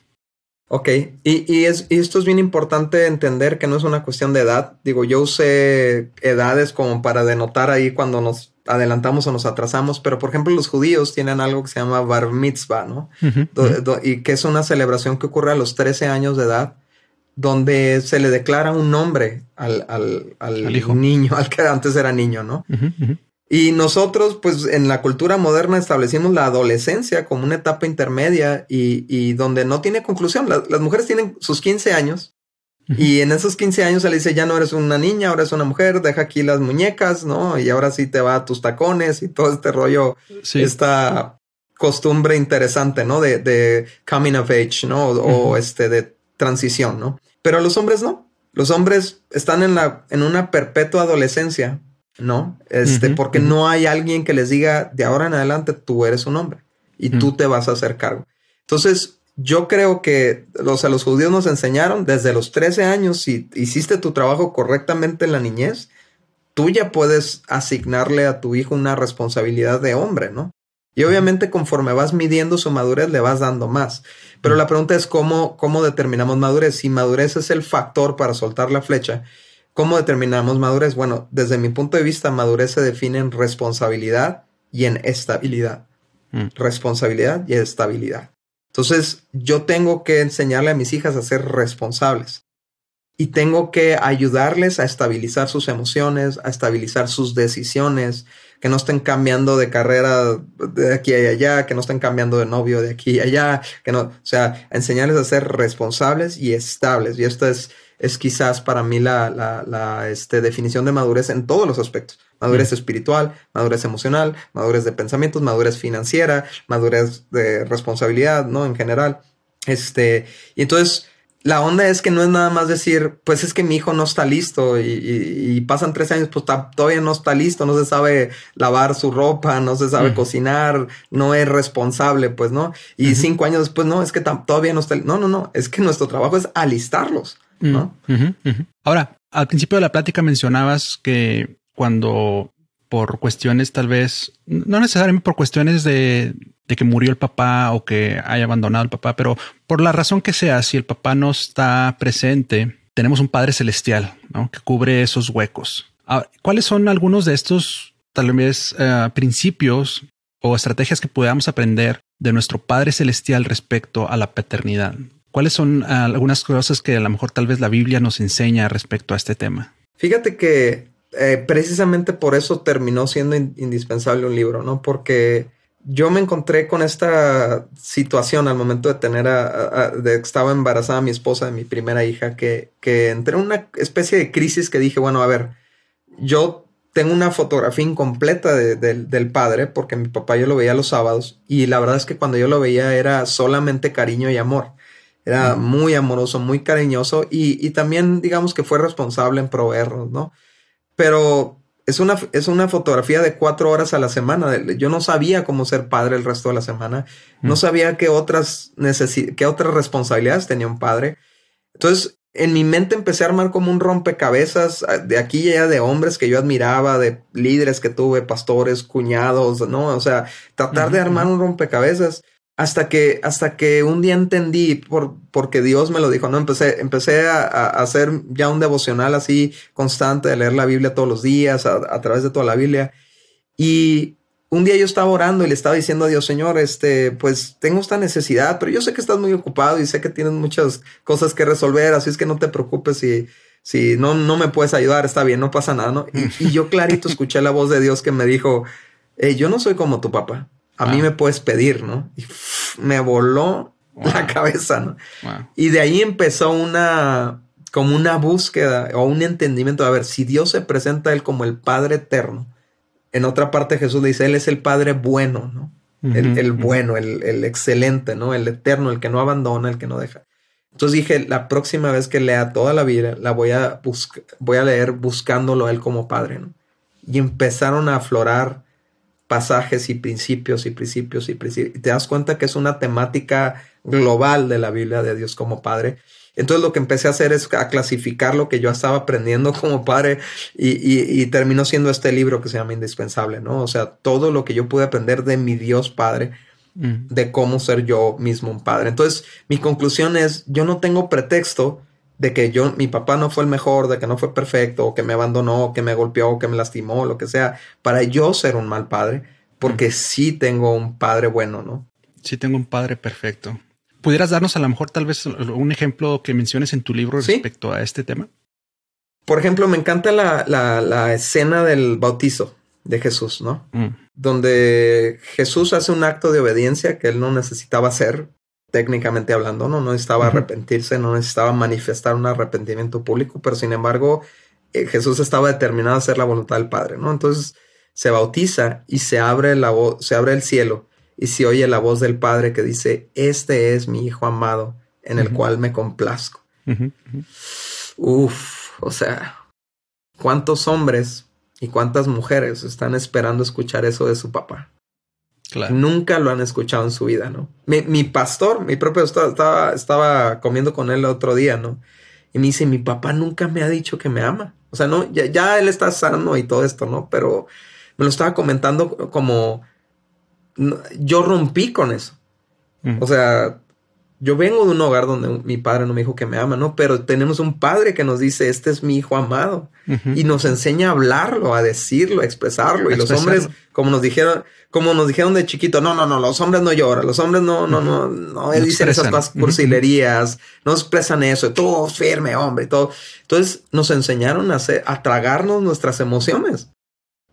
Ok, y, es, esto es bien importante entender que no es una cuestión de edad. Digo, yo usé edades como para denotar ahí cuando nos adelantamos o nos atrasamos, pero por ejemplo los judíos tienen algo que se llama bar mitzvah, ¿no? y que es una celebración que ocurre a los 13 años de edad, donde se le declara un nombre al, al, hijo. niño, al que antes era niño, ¿no? Y nosotros, pues en la cultura moderna establecimos la adolescencia como una etapa intermedia y, donde no tiene conclusión. las mujeres tienen sus 15 años y en esos 15 años se le dice, ya no eres una niña, ahora eres una mujer, deja aquí las muñecas, ¿no? Y ahora sí te va a tus tacones y todo este rollo, esta costumbre interesante, ¿no? De, de coming of age, ¿no? O, este de transición, ¿no? Pero los hombres no. Los hombres están en, la, en una perpetua adolescencia ¿no? Este, porque no hay alguien que les diga de ahora en adelante tú eres un hombre y tú te vas a hacer cargo. Entonces, yo creo que los, los judíos nos enseñaron desde los 13 años, si hiciste tu trabajo correctamente en la niñez, tú ya puedes asignarle a tu hijo una responsabilidad de hombre, ¿no? Y obviamente conforme vas midiendo su madurez, le vas dando más. Pero la pregunta es cómo, cómo determinamos madurez. Si madurez es el factor para soltar la flecha, ¿Cómo determinamos madurez? Bueno, desde mi punto de vista, madurez se define en responsabilidad y en estabilidad. Mm. Responsabilidad y estabilidad. Entonces, yo tengo que enseñarle a mis hijas a ser responsables y tengo que ayudarles a estabilizar sus emociones, a estabilizar sus decisiones, que no estén cambiando de carrera de aquí y allá, que no estén cambiando de novio de aquí y allá, que no, o sea, enseñarles a ser responsables y estables. Y esto es es quizás para mí la, la, este, definición de madurez en todos los aspectos. Madurez mm. espiritual, madurez emocional, madurez de pensamientos, madurez financiera, madurez de responsabilidad, ¿no? En general. Este, y entonces, la onda es que no es nada más decir, pues es que mi hijo no está listo y, pasan tres años, pues todavía no está listo, no se sabe lavar su ropa, no se sabe cocinar, no es responsable, pues no. Y cinco años después, no, es que todavía no está. No, no, no, es que nuestro trabajo es alistarlos, ¿no? Ahora, al principio de la plática mencionabas que cuando por cuestiones tal vez, no necesariamente por cuestiones de, de que murió el papá o que haya abandonado el papá, pero por la razón que sea, si el papá no está presente, tenemos un Padre Celestial que cubre esos huecos. ¿Cuáles son algunos de estos tal vez eh, principios o estrategias que podamos aprender de nuestro Padre Celestial respecto a la paternidad? ¿Cuáles son algunas cosas que a lo mejor tal vez la Biblia nos enseña respecto a este tema? Fíjate que eh, precisamente por eso terminó siendo indispensable un libro, ¿no? Porque yo me encontré con esta situación al momento de tener a, de estaba embarazada mi esposa de mi primera hija, que, que entré en una especie de crisis que dije, bueno, a ver, yo tengo una fotografía incompleta del padre, porque mi papá yo lo veía los sábados, y la verdad es que cuando yo lo veía era solamente cariño y amor. Era muy amoroso, muy cariñoso, y, y también digamos que fue responsable en proveernos, ¿no? Pero es una, es una fotografía de cuatro horas a la semana. Yo no sabía cómo ser padre el resto de la semana. No sabía qué otras, qué otras responsabilidades tenía un padre. Entonces, en mi mente empecé a armar como un rompecabezas ah, de aquí y allá de hombres que yo admiraba, de líderes que tuve, pastores, cuñados, ¿no? O sea, tratar de armar un rompecabezas hasta que, hasta que un día entendí, por, porque Dios me lo dijo, ¿no? Empecé, empecé a, hacer ya un devocional así constante, de leer la Biblia todos los días, a, través de toda la Biblia. Y un día yo estaba orando y le estaba diciendo a Dios, Señor, este, pues tengo esta necesidad, pero yo sé que estás muy ocupado y sé que tienes muchas cosas que resolver, así es que no te preocupes si, si no, no me puedes ayudar, está bien, no pasa nada, ¿no? Y, yo clarito escuché la voz de Dios que me dijo, yo no soy como tu papá a mí me puedes pedir, ¿no? Y me voló la cabeza, ¿no? Y de ahí empezó una, como una búsqueda o un entendimiento. A ver, si Dios se presenta a él como el Padre eterno, en otra parte Jesús le dice, Él es el Padre bueno, ¿no? el, bueno, el, excelente, ¿no? El eterno, el que no abandona, el que no deja. Entonces dije, la próxima vez que lea toda la Biblia, la voy a, voy a leer buscándolo a Él como Padre, ¿no? Y empezaron a aflorar pasajes y principios y principios y principios. Y te das cuenta que es una temática global de la Biblia de Dios como Padre. Entonces lo que empecé a hacer es a clasificar lo que yo estaba aprendiendo como padre y, terminó siendo este libro que se llama Indispensable, ¿no? O sea, todo lo que yo pude aprender de mi Dios Padre, mm. de cómo ser yo mismo un padre. Entonces mi conclusión es, yo no tengo pretexto de que yo, mi papá no fue el mejor, de que no fue perfecto, o que me abandonó, o que me golpeó, o que me lastimó, lo que sea, para yo ser un mal padre, porque sí tengo un padre bueno, ¿no? Sí tengo un padre perfecto. ¿Pudieras darnos a lo mejor tal vez un ejemplo que menciones en tu libro respecto a este tema? Por ejemplo, me encanta la, la, escena del bautizo de Jesús, ¿no? Mm. Donde Jesús hace un acto de obediencia que él no necesitaba hacer, técnicamente hablando, ¿no? No necesitaba arrepentirse, no necesitaba manifestar un arrepentimiento público, pero sin embargo eh, Jesús estaba determinado a hacer la voluntad del Padre, ¿no? Entonces se bautiza y se abre, la se abre el cielo y se oye la voz del Padre que dice, este es mi Hijo amado en el cual me complazco. Uf, o sea, ¿cuántos hombres y cuántas mujeres están esperando escuchar eso de su papá? Nunca lo han escuchado en su vida, ¿no? Mi, pastor, mi propio estaba, estaba comiendo con él el otro día, ¿no? Y me dice, mi papá nunca me ha dicho que me ama. O sea, no, ya, él está sano y todo esto, ¿no? Pero me lo estaba comentando como yo rompí con eso. O sea, yo vengo de un hogar donde mi padre no me dijo que me ama, ¿no? Pero tenemos un padre que nos dice, este es mi hijo amado. Y nos enseña a hablarlo, a decirlo, a expresarlo. y los hombres, como nos dijeron, como nos dijeron de chiquito, no, no, no, los hombres no lloran, los hombres no, no, no, no, dicen esas cosas cursilerías, no expresan eso, todo firme, hombre, todo. Entonces nos enseñaron a hacer, a tragarnos nuestras emociones,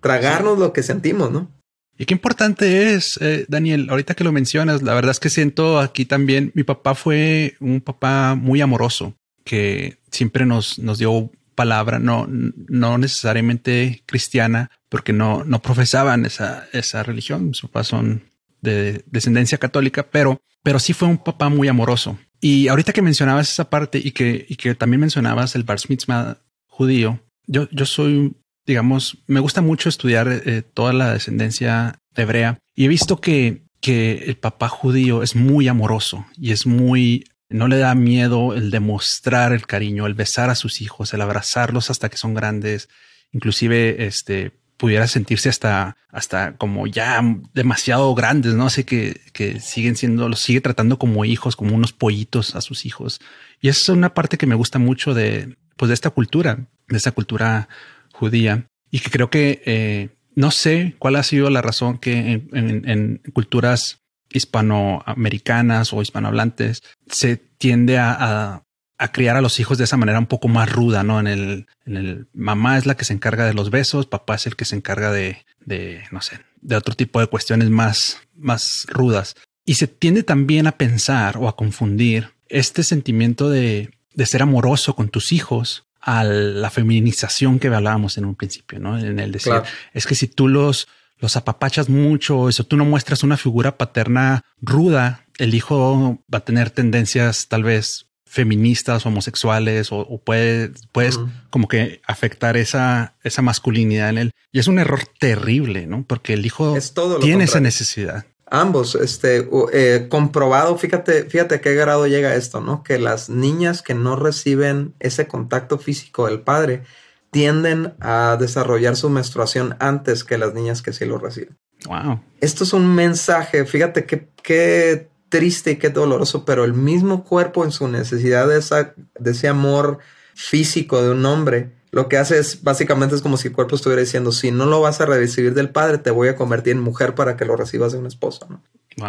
tragarnos lo que sentimos, ¿no? Y qué importante es, eh, Daniel, ahorita que lo mencionas, la verdad es que siento aquí también, mi papá fue un papá muy amoroso, que siempre nos, nos dio palabra, no, no necesariamente cristiana, porque no, no profesaban esa, esa religión, mis papás son de descendencia católica, pero, pero sí fue un papá muy amoroso. Y ahorita que mencionabas esa parte y que, y que también mencionabas el bar mitzvah judío, yo, yo soy, digamos, me gusta mucho estudiar eh, toda la descendencia hebrea y he visto que, que el papá judío es muy amoroso y es muy, no le da miedo el demostrar el cariño, el besar a sus hijos, el abrazarlos hasta que son grandes, inclusive este pudiera sentirse hasta, hasta como ya demasiado grandes, ¿no? Sé que, que siguen siendo, los sigue tratando como hijos, como unos pollitos a sus hijos. Y esa es una parte que me gusta mucho de, pues de esta cultura, de esta cultura judía y que creo que eh, no sé cuál ha sido la razón que en, culturas hispanoamericanas o hispanohablantes se tiende a, a criar a los hijos de esa manera un poco más ruda, ¿no? En el, en el mamá es la que se encarga de los besos, papá es el que se encarga de, de, no sé, de otro tipo de cuestiones más, más rudas. Y se tiende también a pensar o a confundir este sentimiento de, de ser amoroso con tus hijos a la feminización que hablábamos en un principio, ¿no? En el decir, es que si tú los, los apapachas mucho, eso tú no muestras una figura paterna ruda, el hijo va a tener tendencias tal vez feministas, homosexuales, o, puede, puedes como que afectar esa, esa masculinidad en él. Y es un error terrible, ¿no? Porque el hijo tiene esa necesidad. Ambos, este, eh, comprobado, fíjate, fíjate a qué grado llega esto, ¿no? Que las niñas que no reciben ese contacto físico del padre tienden a desarrollar su menstruación antes que las niñas que sí lo reciben. Wow. Esto es un mensaje, fíjate qué, qué triste y qué doloroso, pero el mismo cuerpo en su necesidad de, esa, de ese amor físico de un hombre, lo que hace es básicamente es como si el cuerpo estuviera diciendo, si no lo vas a recibir del padre, te voy a convertir en mujer para que lo recibas de una esposa. ¿no?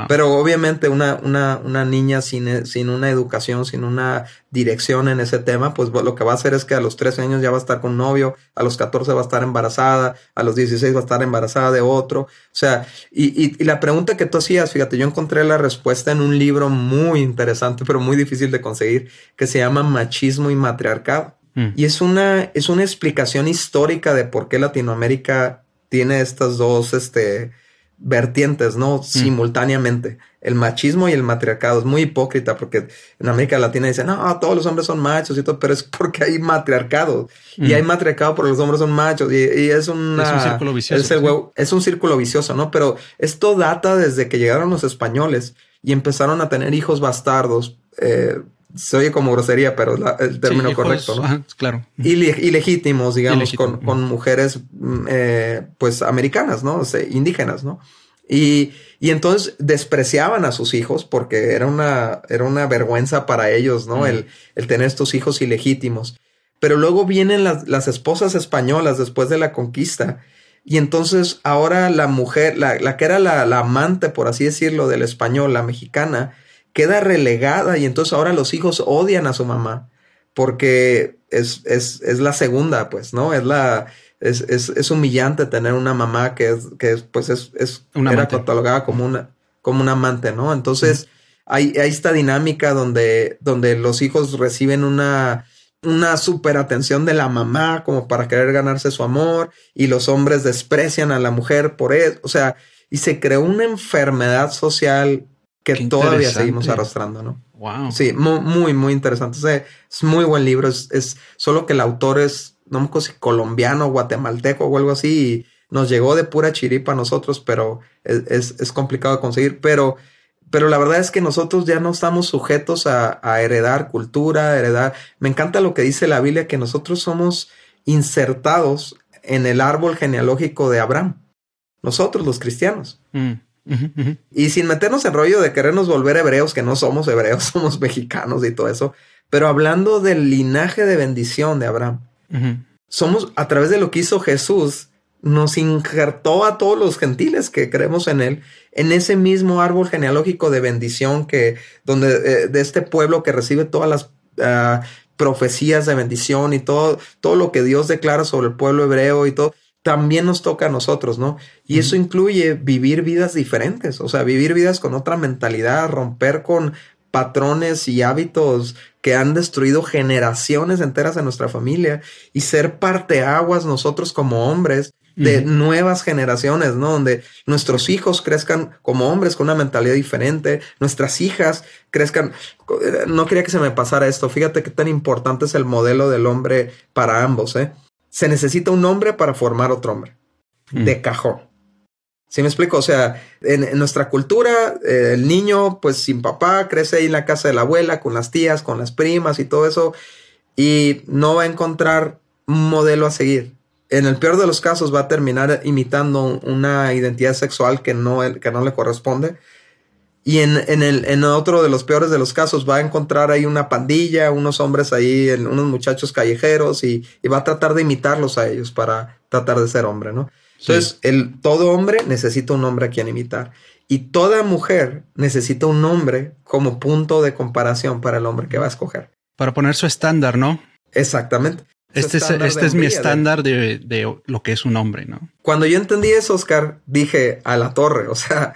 Pero obviamente una, una, una niña sin, sin, una educación, sin una dirección en ese tema, pues lo que va a hacer es que a los 13 años ya va a estar con novio, a los 14 va a estar embarazada, a los 16 va a estar embarazada de otro. O sea, y, y, la pregunta que tú hacías, fíjate, yo encontré la respuesta en un libro muy interesante, pero muy difícil de conseguir, que se llama Machismo y Matriarcado. Mm. Y es una, es una explicación histórica de por qué Latinoamérica tiene estas dos, este, vertientes, ¿no? Mm. Simultáneamente. El machismo y el matriarcado. Es muy hipócrita porque en América Latina dicen, no, todos los hombres son machos y todo, pero es porque hay matriarcado. Y mm. hay matriarcado porque los hombres son machos. Y, es, una, es un círculo vicioso. Es, un círculo vicioso, ¿no? Pero esto data desde que llegaron los españoles y empezaron a tener hijos bastardos. Eh, se oye como grosería, pero el término correcto, ¿no? claro. Y, legítimos, digamos, con, con, mujeres, mm, eh, pues, americanas, ¿no? O sea, indígenas, ¿no? Y, y, entonces despreciaban a sus hijos porque era una, era una vergüenza para ellos, ¿no? El, el, tener estos hijos ilegítimos. Pero luego vienen las, las, esposas españolas después de la conquista. Y entonces ahora la mujer, la, la que era la, la amante, por así decirlo, del español, la mexicana, queda relegada y entonces ahora los hijos odian a su mamá porque es, es, es la segunda, pues, ¿no? Es la... Es, es, es, humillante tener una mamá que es, que es, pues es, es una era catalogada como una, como un amante, ¿no? Entonces, hay, hay, esta dinámica donde, donde los hijos reciben una, una super atención de la mamá como para querer ganarse su amor y los hombres desprecian a la mujer por eso. O sea, y se creó una enfermedad social que todavía seguimos arrastrando, ¿no? Wow. Sí, muy, muy, interesante. es muy buen libro. Es, solo que el autor es, no me acuerdo si colombiano, guatemalteco o algo así. Y nos llegó de pura chiripa a nosotros, pero es, complicado de conseguir. Pero, pero la verdad es que nosotros ya no estamos sujetos a, a, heredar cultura, heredar. Me encanta lo que dice la Biblia, que nosotros somos insertados en el árbol genealógico de Abraham. Nosotros, los cristianos. Mm. Y sin meternos en rollo de querernos volver hebreos, que no somos hebreos, somos mexicanos y todo eso, pero hablando del linaje de bendición de Abraham, somos a través de lo que hizo Jesús, nos injertó a todos los gentiles que creemos en él en ese mismo árbol genealógico de bendición que donde eh, de este pueblo que recibe todas las ah, profecías de bendición y todo todo lo que Dios declara sobre el pueblo hebreo y todo también nos toca a nosotros, ¿no? Y eso incluye vivir vidas diferentes, o sea, vivir vidas con otra mentalidad, romper con patrones y hábitos que han destruido generaciones enteras de nuestra familia y ser parteaguas nosotros como hombres de nuevas generaciones, ¿no? Donde nuestros hijos crezcan como hombres con una mentalidad diferente, nuestras hijas crezcan. No quería que se me pasara esto. Fíjate qué tan importante es el modelo del hombre para ambos, ¿eh? Se necesita un hombre para formar otro hombre. De cajón. ¿Sí me explico? O sea, en, nuestra cultura, eh, el niño, pues sin papá, crece ahí en la casa de la abuela, con las tías, con las primas y todo eso, y no va a encontrar un modelo a seguir en el peor de los casos va a terminar imitando una identidad sexual que no, que no le corresponde. Y en, en, el, en otro de los peores de los casos va a encontrar ahí una pandilla, unos hombres ahí, unos muchachos callejeros y, va a tratar de imitarlos a ellos para tratar de ser hombre, ¿no? Entonces, el, todo hombre necesita un hombre a quien imitar. Y toda mujer necesita un hombre como punto de comparación para el hombre que va a escoger. Para poner su estándar, ¿no? Exactamente. Este es, este es mi estándar de, lo que es un hombre, ¿no? Cuando yo entendí eso, Oscar, dije a la torre, o sea,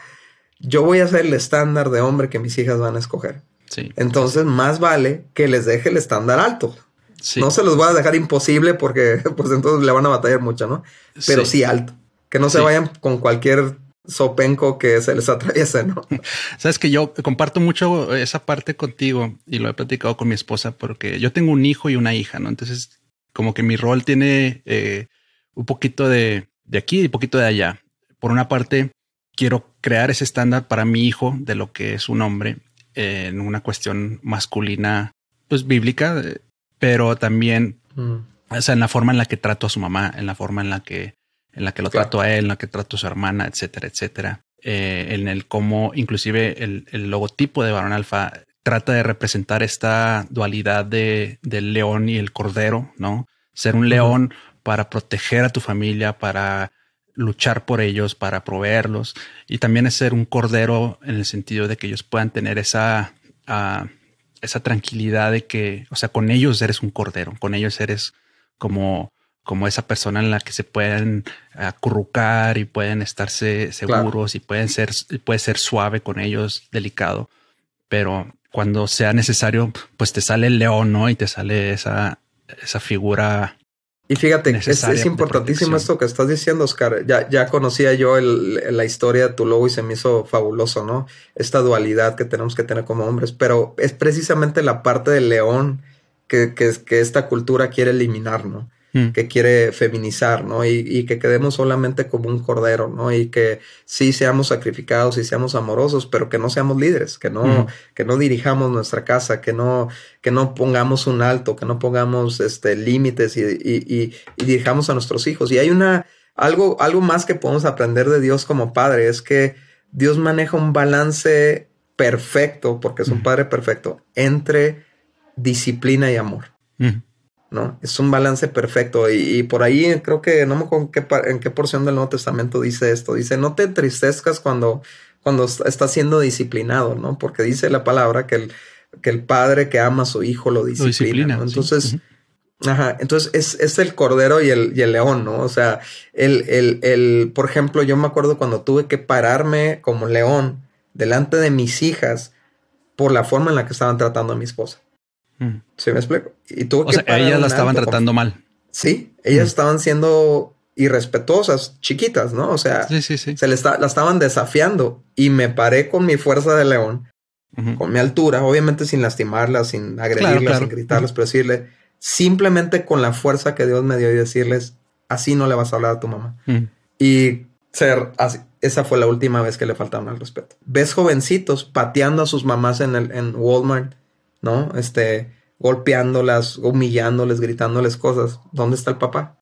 yo voy a ser el estándar de hombre que mis hijas van a escoger. Sí. Entonces, más vale que les deje el estándar alto. Sí. No se los voy a dejar imposible porque pues entonces le van a batallar mucho, ¿no? Pero sí, alto. Que no se vayan con cualquier sopenco que se les atraviese, ¿no? Sabes que yo comparto mucho esa parte contigo y lo he platicado con mi esposa porque yo tengo un hijo y una hija, ¿no? Entonces como que mi rol tiene eh, un poquito de, de aquí y un poquito de allá. Por una parte, quiero crear ese estándar para mi hijo de lo que es un hombre en una cuestión masculina, pues bíblica, eh, pero también, mm. o sea, en la forma en la que trato a su mamá, en la forma en la que, en la que lo trato a él, en la que trato a su hermana, etcétera, etcétera. Eh, en el cómo, inclusive el, el logotipo de Barón Alfa trata de representar esta dualidad de, del león y el cordero, ¿no? Ser un león para proteger a tu familia, para luchar por ellos, para proveerlos, y también es ser un cordero en el sentido de que ellos puedan tener esa, ah, esa tranquilidad de que, o sea, con ellos eres un cordero, con ellos eres como, como esa persona en la que se pueden acurrucar y pueden estarse seguros y pueden ser, puede ser suave con ellos, delicado, pero cuando sea necesario, pues te sale el león, ¿no? Y te sale esa, esa figura. Y fíjate, es, es importantísimo esto que estás diciendo, Oscar. Ya, ya conocía yo el, la historia de tu logo y se me hizo fabuloso, ¿no? Esta dualidad que tenemos que tener como hombres, pero es precisamente la parte del león que, que, que esta cultura quiere eliminar, ¿no? Mm. que quiere feminizar, ¿no? Y, que quedemos solamente como un cordero, ¿no? Y que sí seamos sacrificados y seamos amorosos, pero que no seamos líderes, que no, mm. que no dirijamos nuestra casa, que no, que no pongamos un alto, que no pongamos este, límites y, y, y dirijamos a nuestros hijos. Y hay una, algo, algo más que podemos aprender de Dios como padre, es que Dios maneja un balance perfecto, porque es un mm. padre perfecto, entre disciplina y amor. ¿No? Es un balance perfecto y, por ahí creo que no me acuerdo en qué, porción del Nuevo Testamento dice esto. Dice, no te entristezcas cuando, cuando estás siendo disciplinado, ¿no? Porque dice la palabra que el, que el padre que ama a su hijo lo disciplina. Entonces, ajá, entonces es, es, el cordero y el, y el león, ¿no? O sea, el, el, el, por ejemplo, yo me acuerdo cuando tuve que pararme como león delante de mis hijas por la forma en la que estaban tratando a mi esposa. Mm. ¿Sí me explico? Y tuvo o sea, ellas la estaban tratando mal. Sí, ellas mm. estaban siendo irrespetuosas, chiquitas, ¿no? O sea, se le la estaban desafiando y me paré con mi fuerza de león, con mi altura, obviamente sin lastimarlas, sin agredirlas, sin gritarles, pero decirle, simplemente con la fuerza que Dios me dio y decirles, así no le vas a hablar a tu mamá. Y ser así. Esa fue la última vez que le faltaron al respeto. Ves jovencitos pateando a sus mamás en, el, en Walmart ¿no? Este, golpeándolas, humillándoles, gritándoles cosas. ¿Dónde está el papá?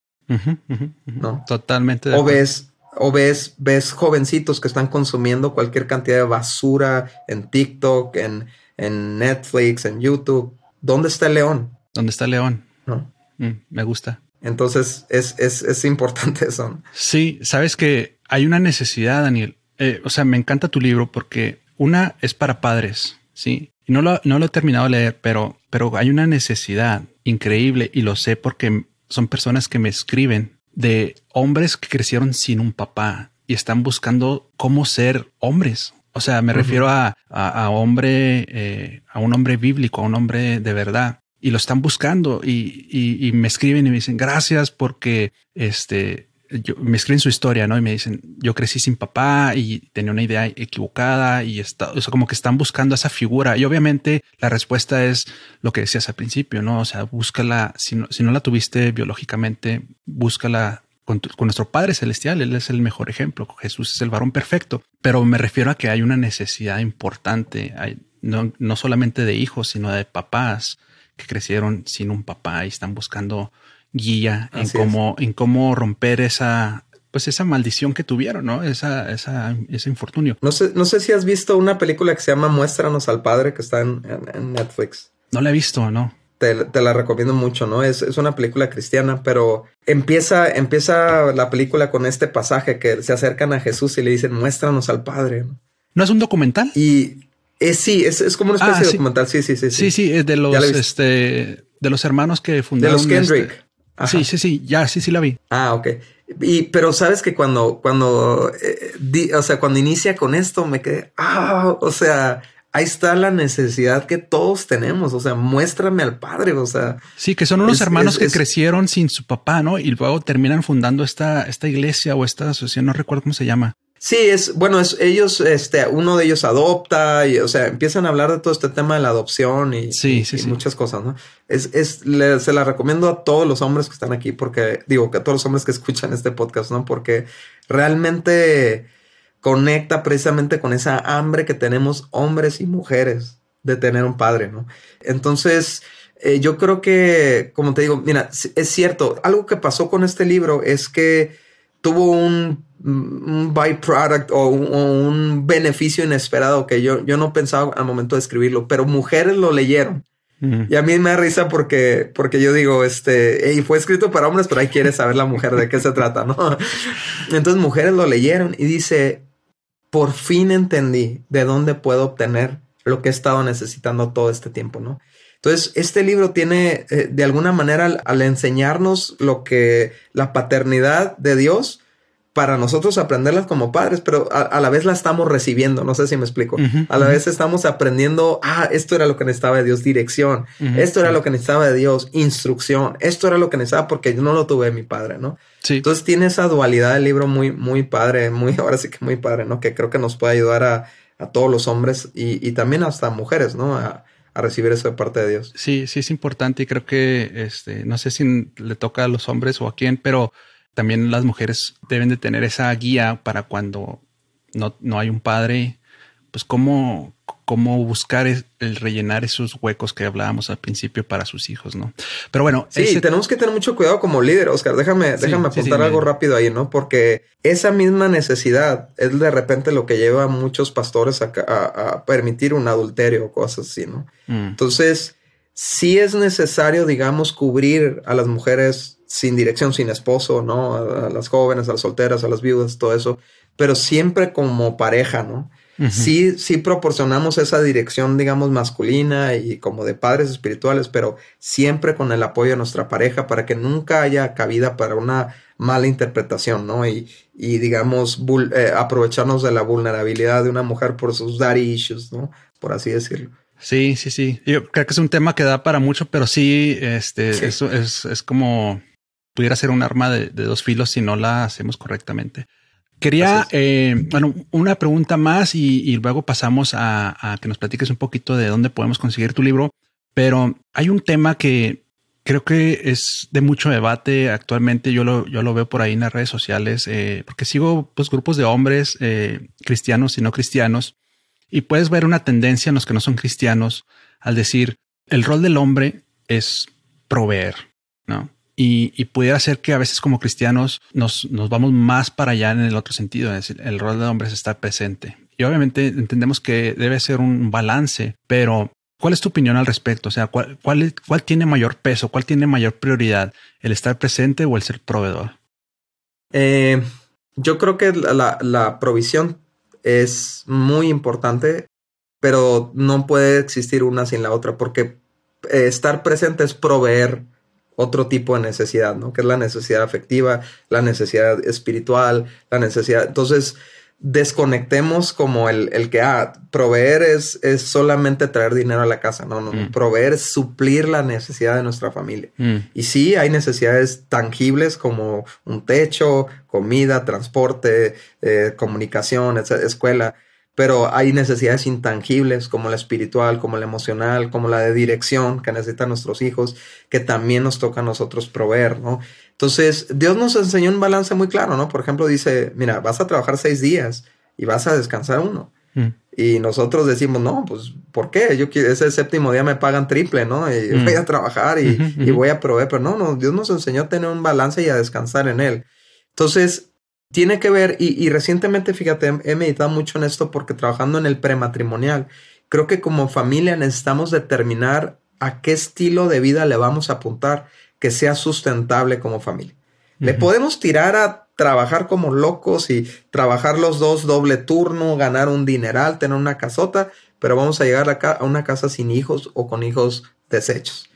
¿No? Totalmente. o ves, o ves, ves jovencitos que están consumiendo cualquier cantidad de basura en TikTok, en, en Netflix, en YouTube. ¿Dónde está el león? ¿Dónde está el león? ¿No? Mm, me gusta. Entonces es, es, es, importante eso. Sí, sabes que hay una necesidad, Daniel. Eh, o sea, me encanta tu libro porque una es para padres, sí, no lo, no lo he terminado de leer, pero, pero hay una necesidad increíble y lo sé porque son personas que me escriben de hombres que crecieron sin un papá y están buscando cómo ser hombres. O sea, me refiero a, a, hombre, eh, a un hombre bíblico, a un hombre de verdad. Y lo están buscando y, y, y, me escriben y me dicen gracias porque este yo, me escriben su historia, ¿no? Y me dicen, yo crecí sin papá y tenía una idea equivocada y está, o como que están buscando esa figura. Y obviamente la respuesta es lo que decías al principio, ¿no? O sea, búscala, si no, si no la tuviste biológicamente, búscala con, nuestro Padre Celestial. Él es el mejor ejemplo. Jesús es el varón perfecto. Pero me refiero a que hay una necesidad importante, no, no solamente de hijos, sino de papás que crecieron sin un papá y están buscando guía en cómo, en cómo romper esa, pues esa maldición que tuvieron, ¿no? Esa, esa, ese infortunio. No sé, no sé si has visto una película que se llama Muéstranos al Padre que está en, Netflix. No la he visto, ¿no? Te, la recomiendo mucho, ¿no? Es, es, una película cristiana, pero empieza, empieza la película con este pasaje que se acercan a Jesús y le dicen, muéstranos al Padre. ¿No es un documental? Y es, sí, es, es como una especie ah, de documental. Sí, sí, sí. Sí, sí, es de los, este, de los hermanos que fundaron. De los Kendrick. Este, Sí, sí, sí, ya, sí, sí la vi. Ah, ok. Y, pero sabes que cuando, cuando, eh, o sea, cuando inicia con esto me quedé, ah, o sea, ahí está la necesidad que todos tenemos. O sea, muéstrame al padre. O sea, sí, que son unos hermanos que crecieron sin su papá, ¿no? Y luego terminan fundando esta, esta iglesia o esta asociación, no recuerdo cómo se llama. Sí, es bueno, es ellos, este, uno de ellos adopta y, o sea, empiezan a hablar de todo este tema de la adopción y, sí, sí, muchas cosas, ¿no? Es, es, se la recomiendo a todos los hombres que están aquí porque, digo, que a todos los hombres que escuchan este podcast, ¿no? Porque realmente conecta precisamente con esa hambre que tenemos hombres y mujeres de tener un padre, ¿no? Entonces, eh, yo creo que, como te digo, mira, es cierto, algo que pasó con este libro es que tuvo un un byproduct o un, beneficio inesperado que yo, yo no pensaba al momento de escribirlo, pero mujeres lo leyeron. Y a mí me da risa porque, porque yo digo, este, y fue escrito para hombres, pero ahí quiere saber la mujer de qué se trata, ¿no? Entonces mujeres lo leyeron y dice, por fin entendí de dónde puedo obtener lo que he estado necesitando todo este tiempo, ¿no? Entonces, este libro tiene, eh, de alguna manera, al, enseñarnos lo que la paternidad de Dios, para nosotros aprenderlas como padres, pero a, la vez la estamos recibiendo, no sé si me explico. a la vez estamos aprendiendo, ah, esto era lo que necesitaba de Dios, dirección, esto era lo que necesitaba de Dios, instrucción, esto era lo que necesitaba porque yo no lo tuve de mi padre, ¿no? Sí. Entonces tiene esa dualidad del libro muy, muy padre, muy, ahora sí que muy padre, ¿no? Que creo que nos puede ayudar a, todos los hombres y, y, también hasta mujeres, ¿no? A, a recibir eso de parte de Dios. Sí, sí es importante y creo que, este, no sé si le toca a los hombres o a quién, pero también las mujeres deben de tener esa guía para cuando no, no hay un padre, pues cómo, cómo buscar el rellenar esos huecos que hablábamos al principio para sus hijos, ¿no? Pero bueno, sí, tenemos que tener mucho cuidado como líder, Oscar. Déjame, déjame apuntar algo rápido ahí, ¿no? Porque esa misma necesidad es de repente lo que lleva a muchos pastores a, permitir un adulterio o cosas así, ¿no? Mm. Entonces, sí es necesario, digamos, cubrir a las mujeres sin dirección, sin esposo, ¿no? A, las jóvenes, a las solteras, a las viudas, todo eso, pero siempre como pareja, ¿no? Sí, sí proporcionamos esa dirección, digamos, masculina y como de padres espirituales, pero siempre con el apoyo de nuestra pareja para que nunca haya cabida para una mala interpretación, ¿no? Y, y digamos, eh, aprovecharnos de la vulnerabilidad de una mujer por sus daddy issues, ¿no? Por así decirlo. Sí, sí, sí. Yo creo que es un tema que da para mucho, pero sí, este, eso es, es como pudiera ser un arma de, dos filos si no la hacemos correctamente. Quería, eh, bueno, una pregunta más y, luego pasamos a, que nos platiques un poquito de dónde podemos conseguir tu libro. Pero hay un tema que creo que es de mucho debate actualmente. Yo lo, yo lo veo por ahí en las redes sociales, eh, porque sigo pues, grupos de hombres eh, cristianos y no cristianos. Y puedes ver una tendencia en los que no son cristianos al decir el rol del hombre es proveer, ¿no? Y, pudiera ser que a veces como cristianos nos, vamos más para allá en el otro sentido, es decir, el rol de hombre es estar presente. Y obviamente entendemos que debe ser un balance, pero ¿cuál es tu opinión al respecto? O sea, ¿cuál, cuál, cuál tiene mayor peso? ¿Cuál tiene mayor prioridad? ¿El estar presente o el ser proveedor? Eh, yo creo que la, la provisión es muy importante, pero no puede existir una sin la otra, porque eh, estar presente es proveer otro tipo de necesidad, ¿no? Que es la necesidad afectiva, la necesidad espiritual, la necesidad. Entonces, desconectemos como el, el que, ah, proveer es, es, solamente traer dinero a la casa. No, no, mm. proveer es suplir la necesidad de nuestra familia. Mm. Y sí, hay necesidades tangibles como un techo, comida, transporte, eh, comunicación, escuela. Pero hay necesidades intangibles como la espiritual, como la emocional, como la de dirección que necesitan nuestros hijos, que también nos toca a nosotros proveer, ¿no? Entonces, Dios nos enseñó un balance muy claro, ¿no? Por ejemplo, dice, mira, vas a trabajar seis días y vas a descansar uno. Mm. Y nosotros decimos, no, pues, ¿por qué? Yo ese séptimo día me pagan triple, ¿no? Y mm. voy a trabajar y, voy a proveer. Pero no, no, Dios nos enseñó a tener un balance y a descansar en él. Entonces, tiene que ver, y, y recientemente, fíjate, he meditado mucho en esto porque trabajando en el prematrimonial, creo que como familia necesitamos determinar a qué estilo de vida le vamos a apuntar que sea sustentable como familia. Le podemos tirar a trabajar como locos y trabajar los dos doble turno, ganar un dineral, tener una casota, pero vamos a llegar a, una casa sin hijos o con hijos desechos.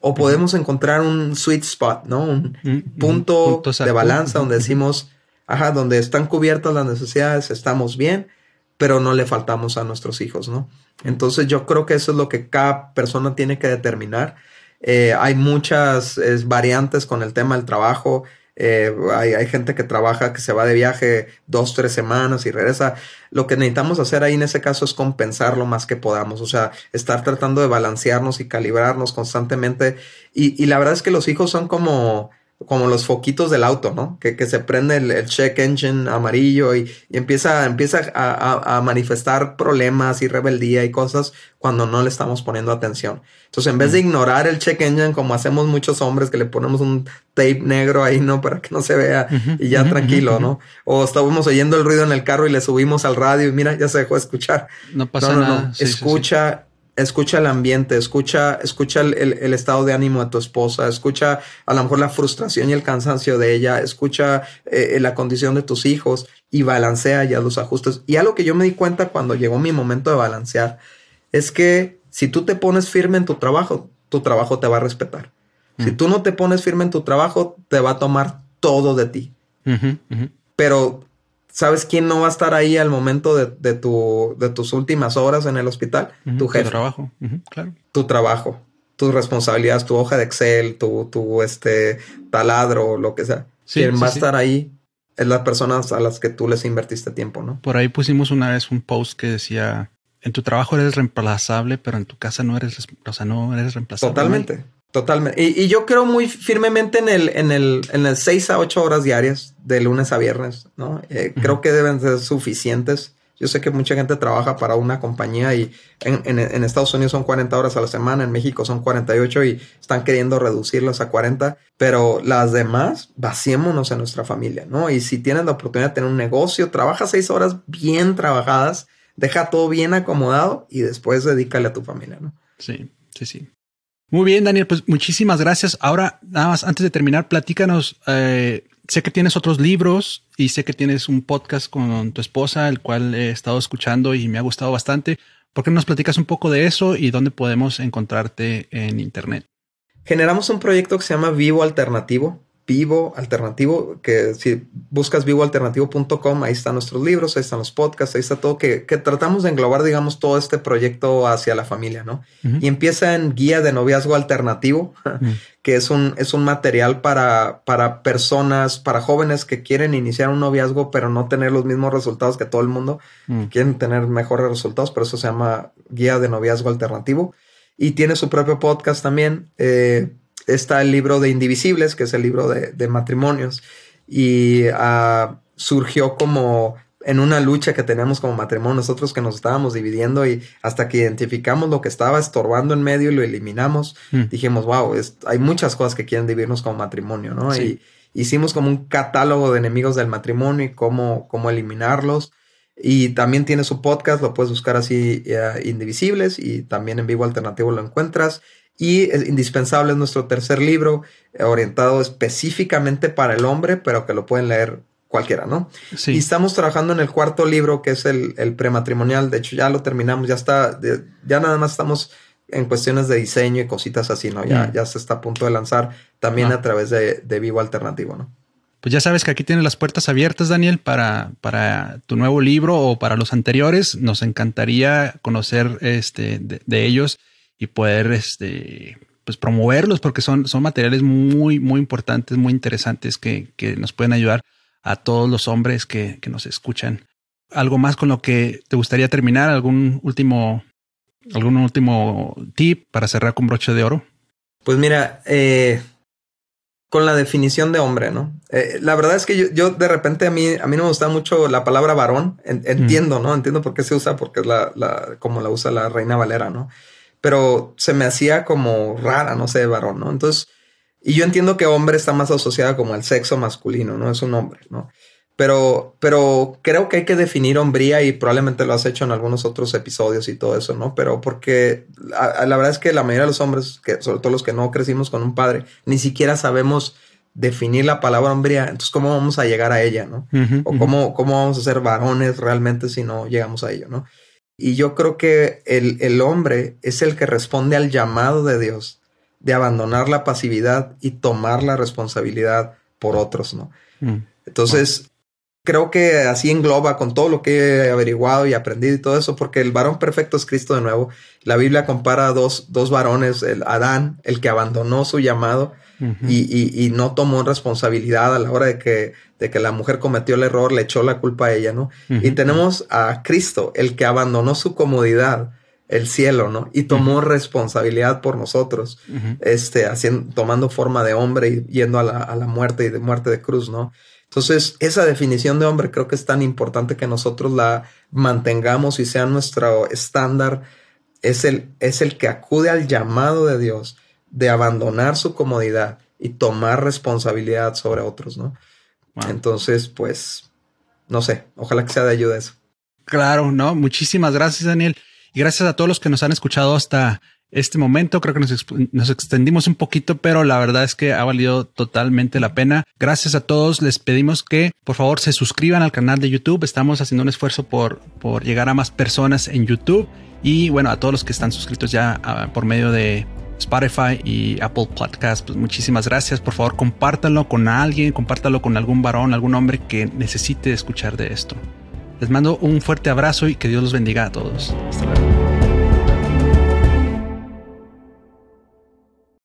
O podemos encontrar un sweet spot, ¿no? Un punto de balanza donde decimos, ajá, donde están cubiertas las necesidades, estamos bien, pero no le faltamos a nuestros hijos, ¿no? Entonces yo creo que eso es lo que cada persona tiene que determinar eh, hay muchas variantes con el tema del trabajo. Eh, hay, hay, gente que trabaja, que se va de viaje dos, tres semanas y regresa. Lo que necesitamos hacer ahí en ese caso es compensar lo más que podamos, o sea, estar tratando de balancearnos y calibrarnos constantemente. Y, y la verdad es que los hijos son como, como los foquitos del auto, ¿no? Que, que se prende el, check engine amarillo y, empieza, empieza a, a, manifestar problemas y rebeldía y cosas cuando no le estamos poniendo atención. Entonces, en vez de mm. ignorar el check engine como hacemos muchos hombres que le ponemos un tape negro ahí, ¿no? Para que no se vea y ya tranquilo, ¿no? O estábamos oyendo el ruido en el carro y le subimos al radio y mira, ya se dejó de escuchar. No pasa nada. Escucha escucha el ambiente, escucha, escucha el, estado de ánimo de tu esposa, escucha a lo mejor la frustración y el cansancio de ella, escucha eh, la condición de tus hijos y balancea ya los ajustes. Y algo que yo me di cuenta cuando llegó mi momento de balancear es que si tú te pones firme en tu trabajo, tu trabajo te va a respetar. Si mm. tú no te pones firme en tu trabajo, te va a tomar todo de ti. Pero ¿Sabes quién no va a estar ahí al momento de, tu, de tus últimas horas en el hospital? tu jefe. Tu trabajo, claro. Tu trabajo, tus responsabilidades, tu hoja de Excel, tu, tu este, taladro, lo que sea. ¿Quién va a estar ahí es las personas a las que tú les invertiste tiempo, ¿no? Por ahí pusimos una vez un post que decía, en tu trabajo eres reemplazable, pero en tu casa no eres, o sea, no eres reemplazable. Totalmente. Totalmente. Y, yo creo muy firmemente en el, en el, en el 6 a 8 horas diarias, de lunes a viernes, ¿no? Eh, creo que deben ser suficientes. Yo sé que mucha gente trabaja para una compañía y en, en, Estados Unidos son 40 horas a la semana, en México son 48 y están queriendo reducirlas a 40, pero las demás, vaciémonos en nuestra familia, ¿no? Y si tienes la oportunidad de tener un negocio, trabaja 6 horas bien trabajadas, deja todo bien acomodado y después dedícale a tu familia, ¿no? Sí, sí, sí. Muy bien, Daniel, pues muchísimas gracias. Ahora, nada más, antes de terminar, platícanos. Eh, sé que tienes otros libros y sé que tienes un podcast con tu esposa, el cual he estado escuchando y me ha gustado bastante. ¿Por qué no nos platicas un poco de eso y dónde podemos encontrarte en Internet? Generamos un proyecto que se llama Vivo Alternativo vivo alternativo, que si buscas vivoalternativo.com, ahí están nuestros libros, ahí están los podcasts, ahí está todo, que, tratamos de englobar, digamos, todo este proyecto hacia la familia, ¿no? Y empieza en Guía de Noviazgo Alternativo, que es un, es un material para, para personas, para jóvenes que quieren iniciar un noviazgo, pero no tener los mismos resultados que todo el mundo, quieren tener mejores resultados, pero eso se llama Guía de Noviazgo Alternativo. Y tiene su propio podcast también. Eh, está el libro de Indivisibles, que es el libro de, matrimonios, y ah, surgió como en una lucha que teníamos como matrimonio, nosotros que nos estábamos dividiendo y hasta que identificamos lo que estaba estorbando en medio y lo eliminamos, mm. dijimos, wow, hay muchas cosas que quieren dividirnos como matrimonio, ¿no? Y hicimos como un catálogo de enemigos del matrimonio y cómo, cómo eliminarlos. Y también tiene su podcast, lo puedes buscar así, eh, Indivisibles, y también en vivo alternativo lo encuentras. Y es indispensable es nuestro tercer libro, eh, orientado específicamente para el hombre, pero que lo pueden leer cualquiera, ¿no? Sí. Y estamos trabajando en el cuarto libro, que es el, el prematrimonial. De hecho, ya lo terminamos, ya está, ya nada más estamos en cuestiones de diseño y cositas así, ¿no? Ya, mm. ya se está a punto de lanzar también ah. a través de, de Vivo Alternativo, ¿no? pues ya sabes que aquí tienes las puertas abiertas, Daniel, para, para tu nuevo libro o para los anteriores. Nos encantaría conocer este, de, ellos y poder este, pues promoverlos porque son, son materiales muy, muy importantes, muy interesantes que, que nos pueden ayudar a todos los hombres que, que, nos escuchan. ¿Algo más con lo que te gustaría terminar? ¿Algún último, algún último tip para cerrar con broche de oro? Pues mira, eh, con la definición de hombre, ¿no? Eh, la verdad es que yo, yo, de repente a mí, a mí no me gusta mucho la palabra varón. entiendo, ¿no? Entiendo por qué se usa, porque es la, la, como la usa la Reina Valera, ¿no? Pero se me hacía como rara, no sé, varón, ¿no? Entonces, y yo entiendo que hombre está más asociado como al sexo masculino, ¿no? Es un hombre, ¿no? Pero, pero creo que hay que definir hombría y probablemente lo has hecho en algunos otros episodios y todo eso, ¿no? Pero porque la, verdad es que la mayoría de los hombres, que, sobre todo los que no crecimos con un padre, ni siquiera sabemos definir la palabra hombría. Entonces, ¿cómo vamos a llegar a ella, no? o cómo, cómo vamos a ser varones realmente si no llegamos a ello, ¿no? Y yo creo que el, el hombre es el que responde al llamado de Dios de abandonar la pasividad y tomar la responsabilidad por otros, ¿no? Mm. Entonces, creo que así engloba con todo lo que he averiguado y aprendido y todo eso, porque el varón perfecto es Cristo de nuevo. La Biblia compara a dos, dos varones, el Adán, el que abandonó su llamado y, y, no tomó responsabilidad a la hora de que, de que la mujer cometió el error, le echó la culpa a ella, ¿no? Y tenemos a Cristo, el que abandonó su comodidad, el cielo, ¿no? Y tomó responsabilidad por nosotros, este, haciendo, tomando forma de hombre y yendo a la, a la muerte y de muerte de cruz, ¿no? Entonces, esa definición de hombre creo que es tan importante que nosotros la mantengamos y sea nuestro estándar. Es el, es el que acude al llamado de Dios de abandonar su comodidad y tomar responsabilidad sobre otros, ¿no? Entonces, pues, no sé, ojalá que sea de ayuda eso. Claro, no, muchísimas gracias, Daniel. Y gracias a todos los que nos han escuchado hasta este momento. Creo que nos, extendimos un poquito, pero la verdad es que ha valido totalmente la pena. Gracias a todos. Les pedimos que por favor se suscriban al canal de YouTube. Estamos haciendo un esfuerzo por, por llegar a más personas en YouTube. Y bueno, a todos los que están suscritos ya ah, por medio de Spotify y Apple Podcast, pues muchísimas gracias. Por favor, compártanlo con alguien, compártalo con algún varón, algún hombre que necesite escuchar de esto. Les mando un fuerte abrazo y que Dios los bendiga a todos. Hasta luego.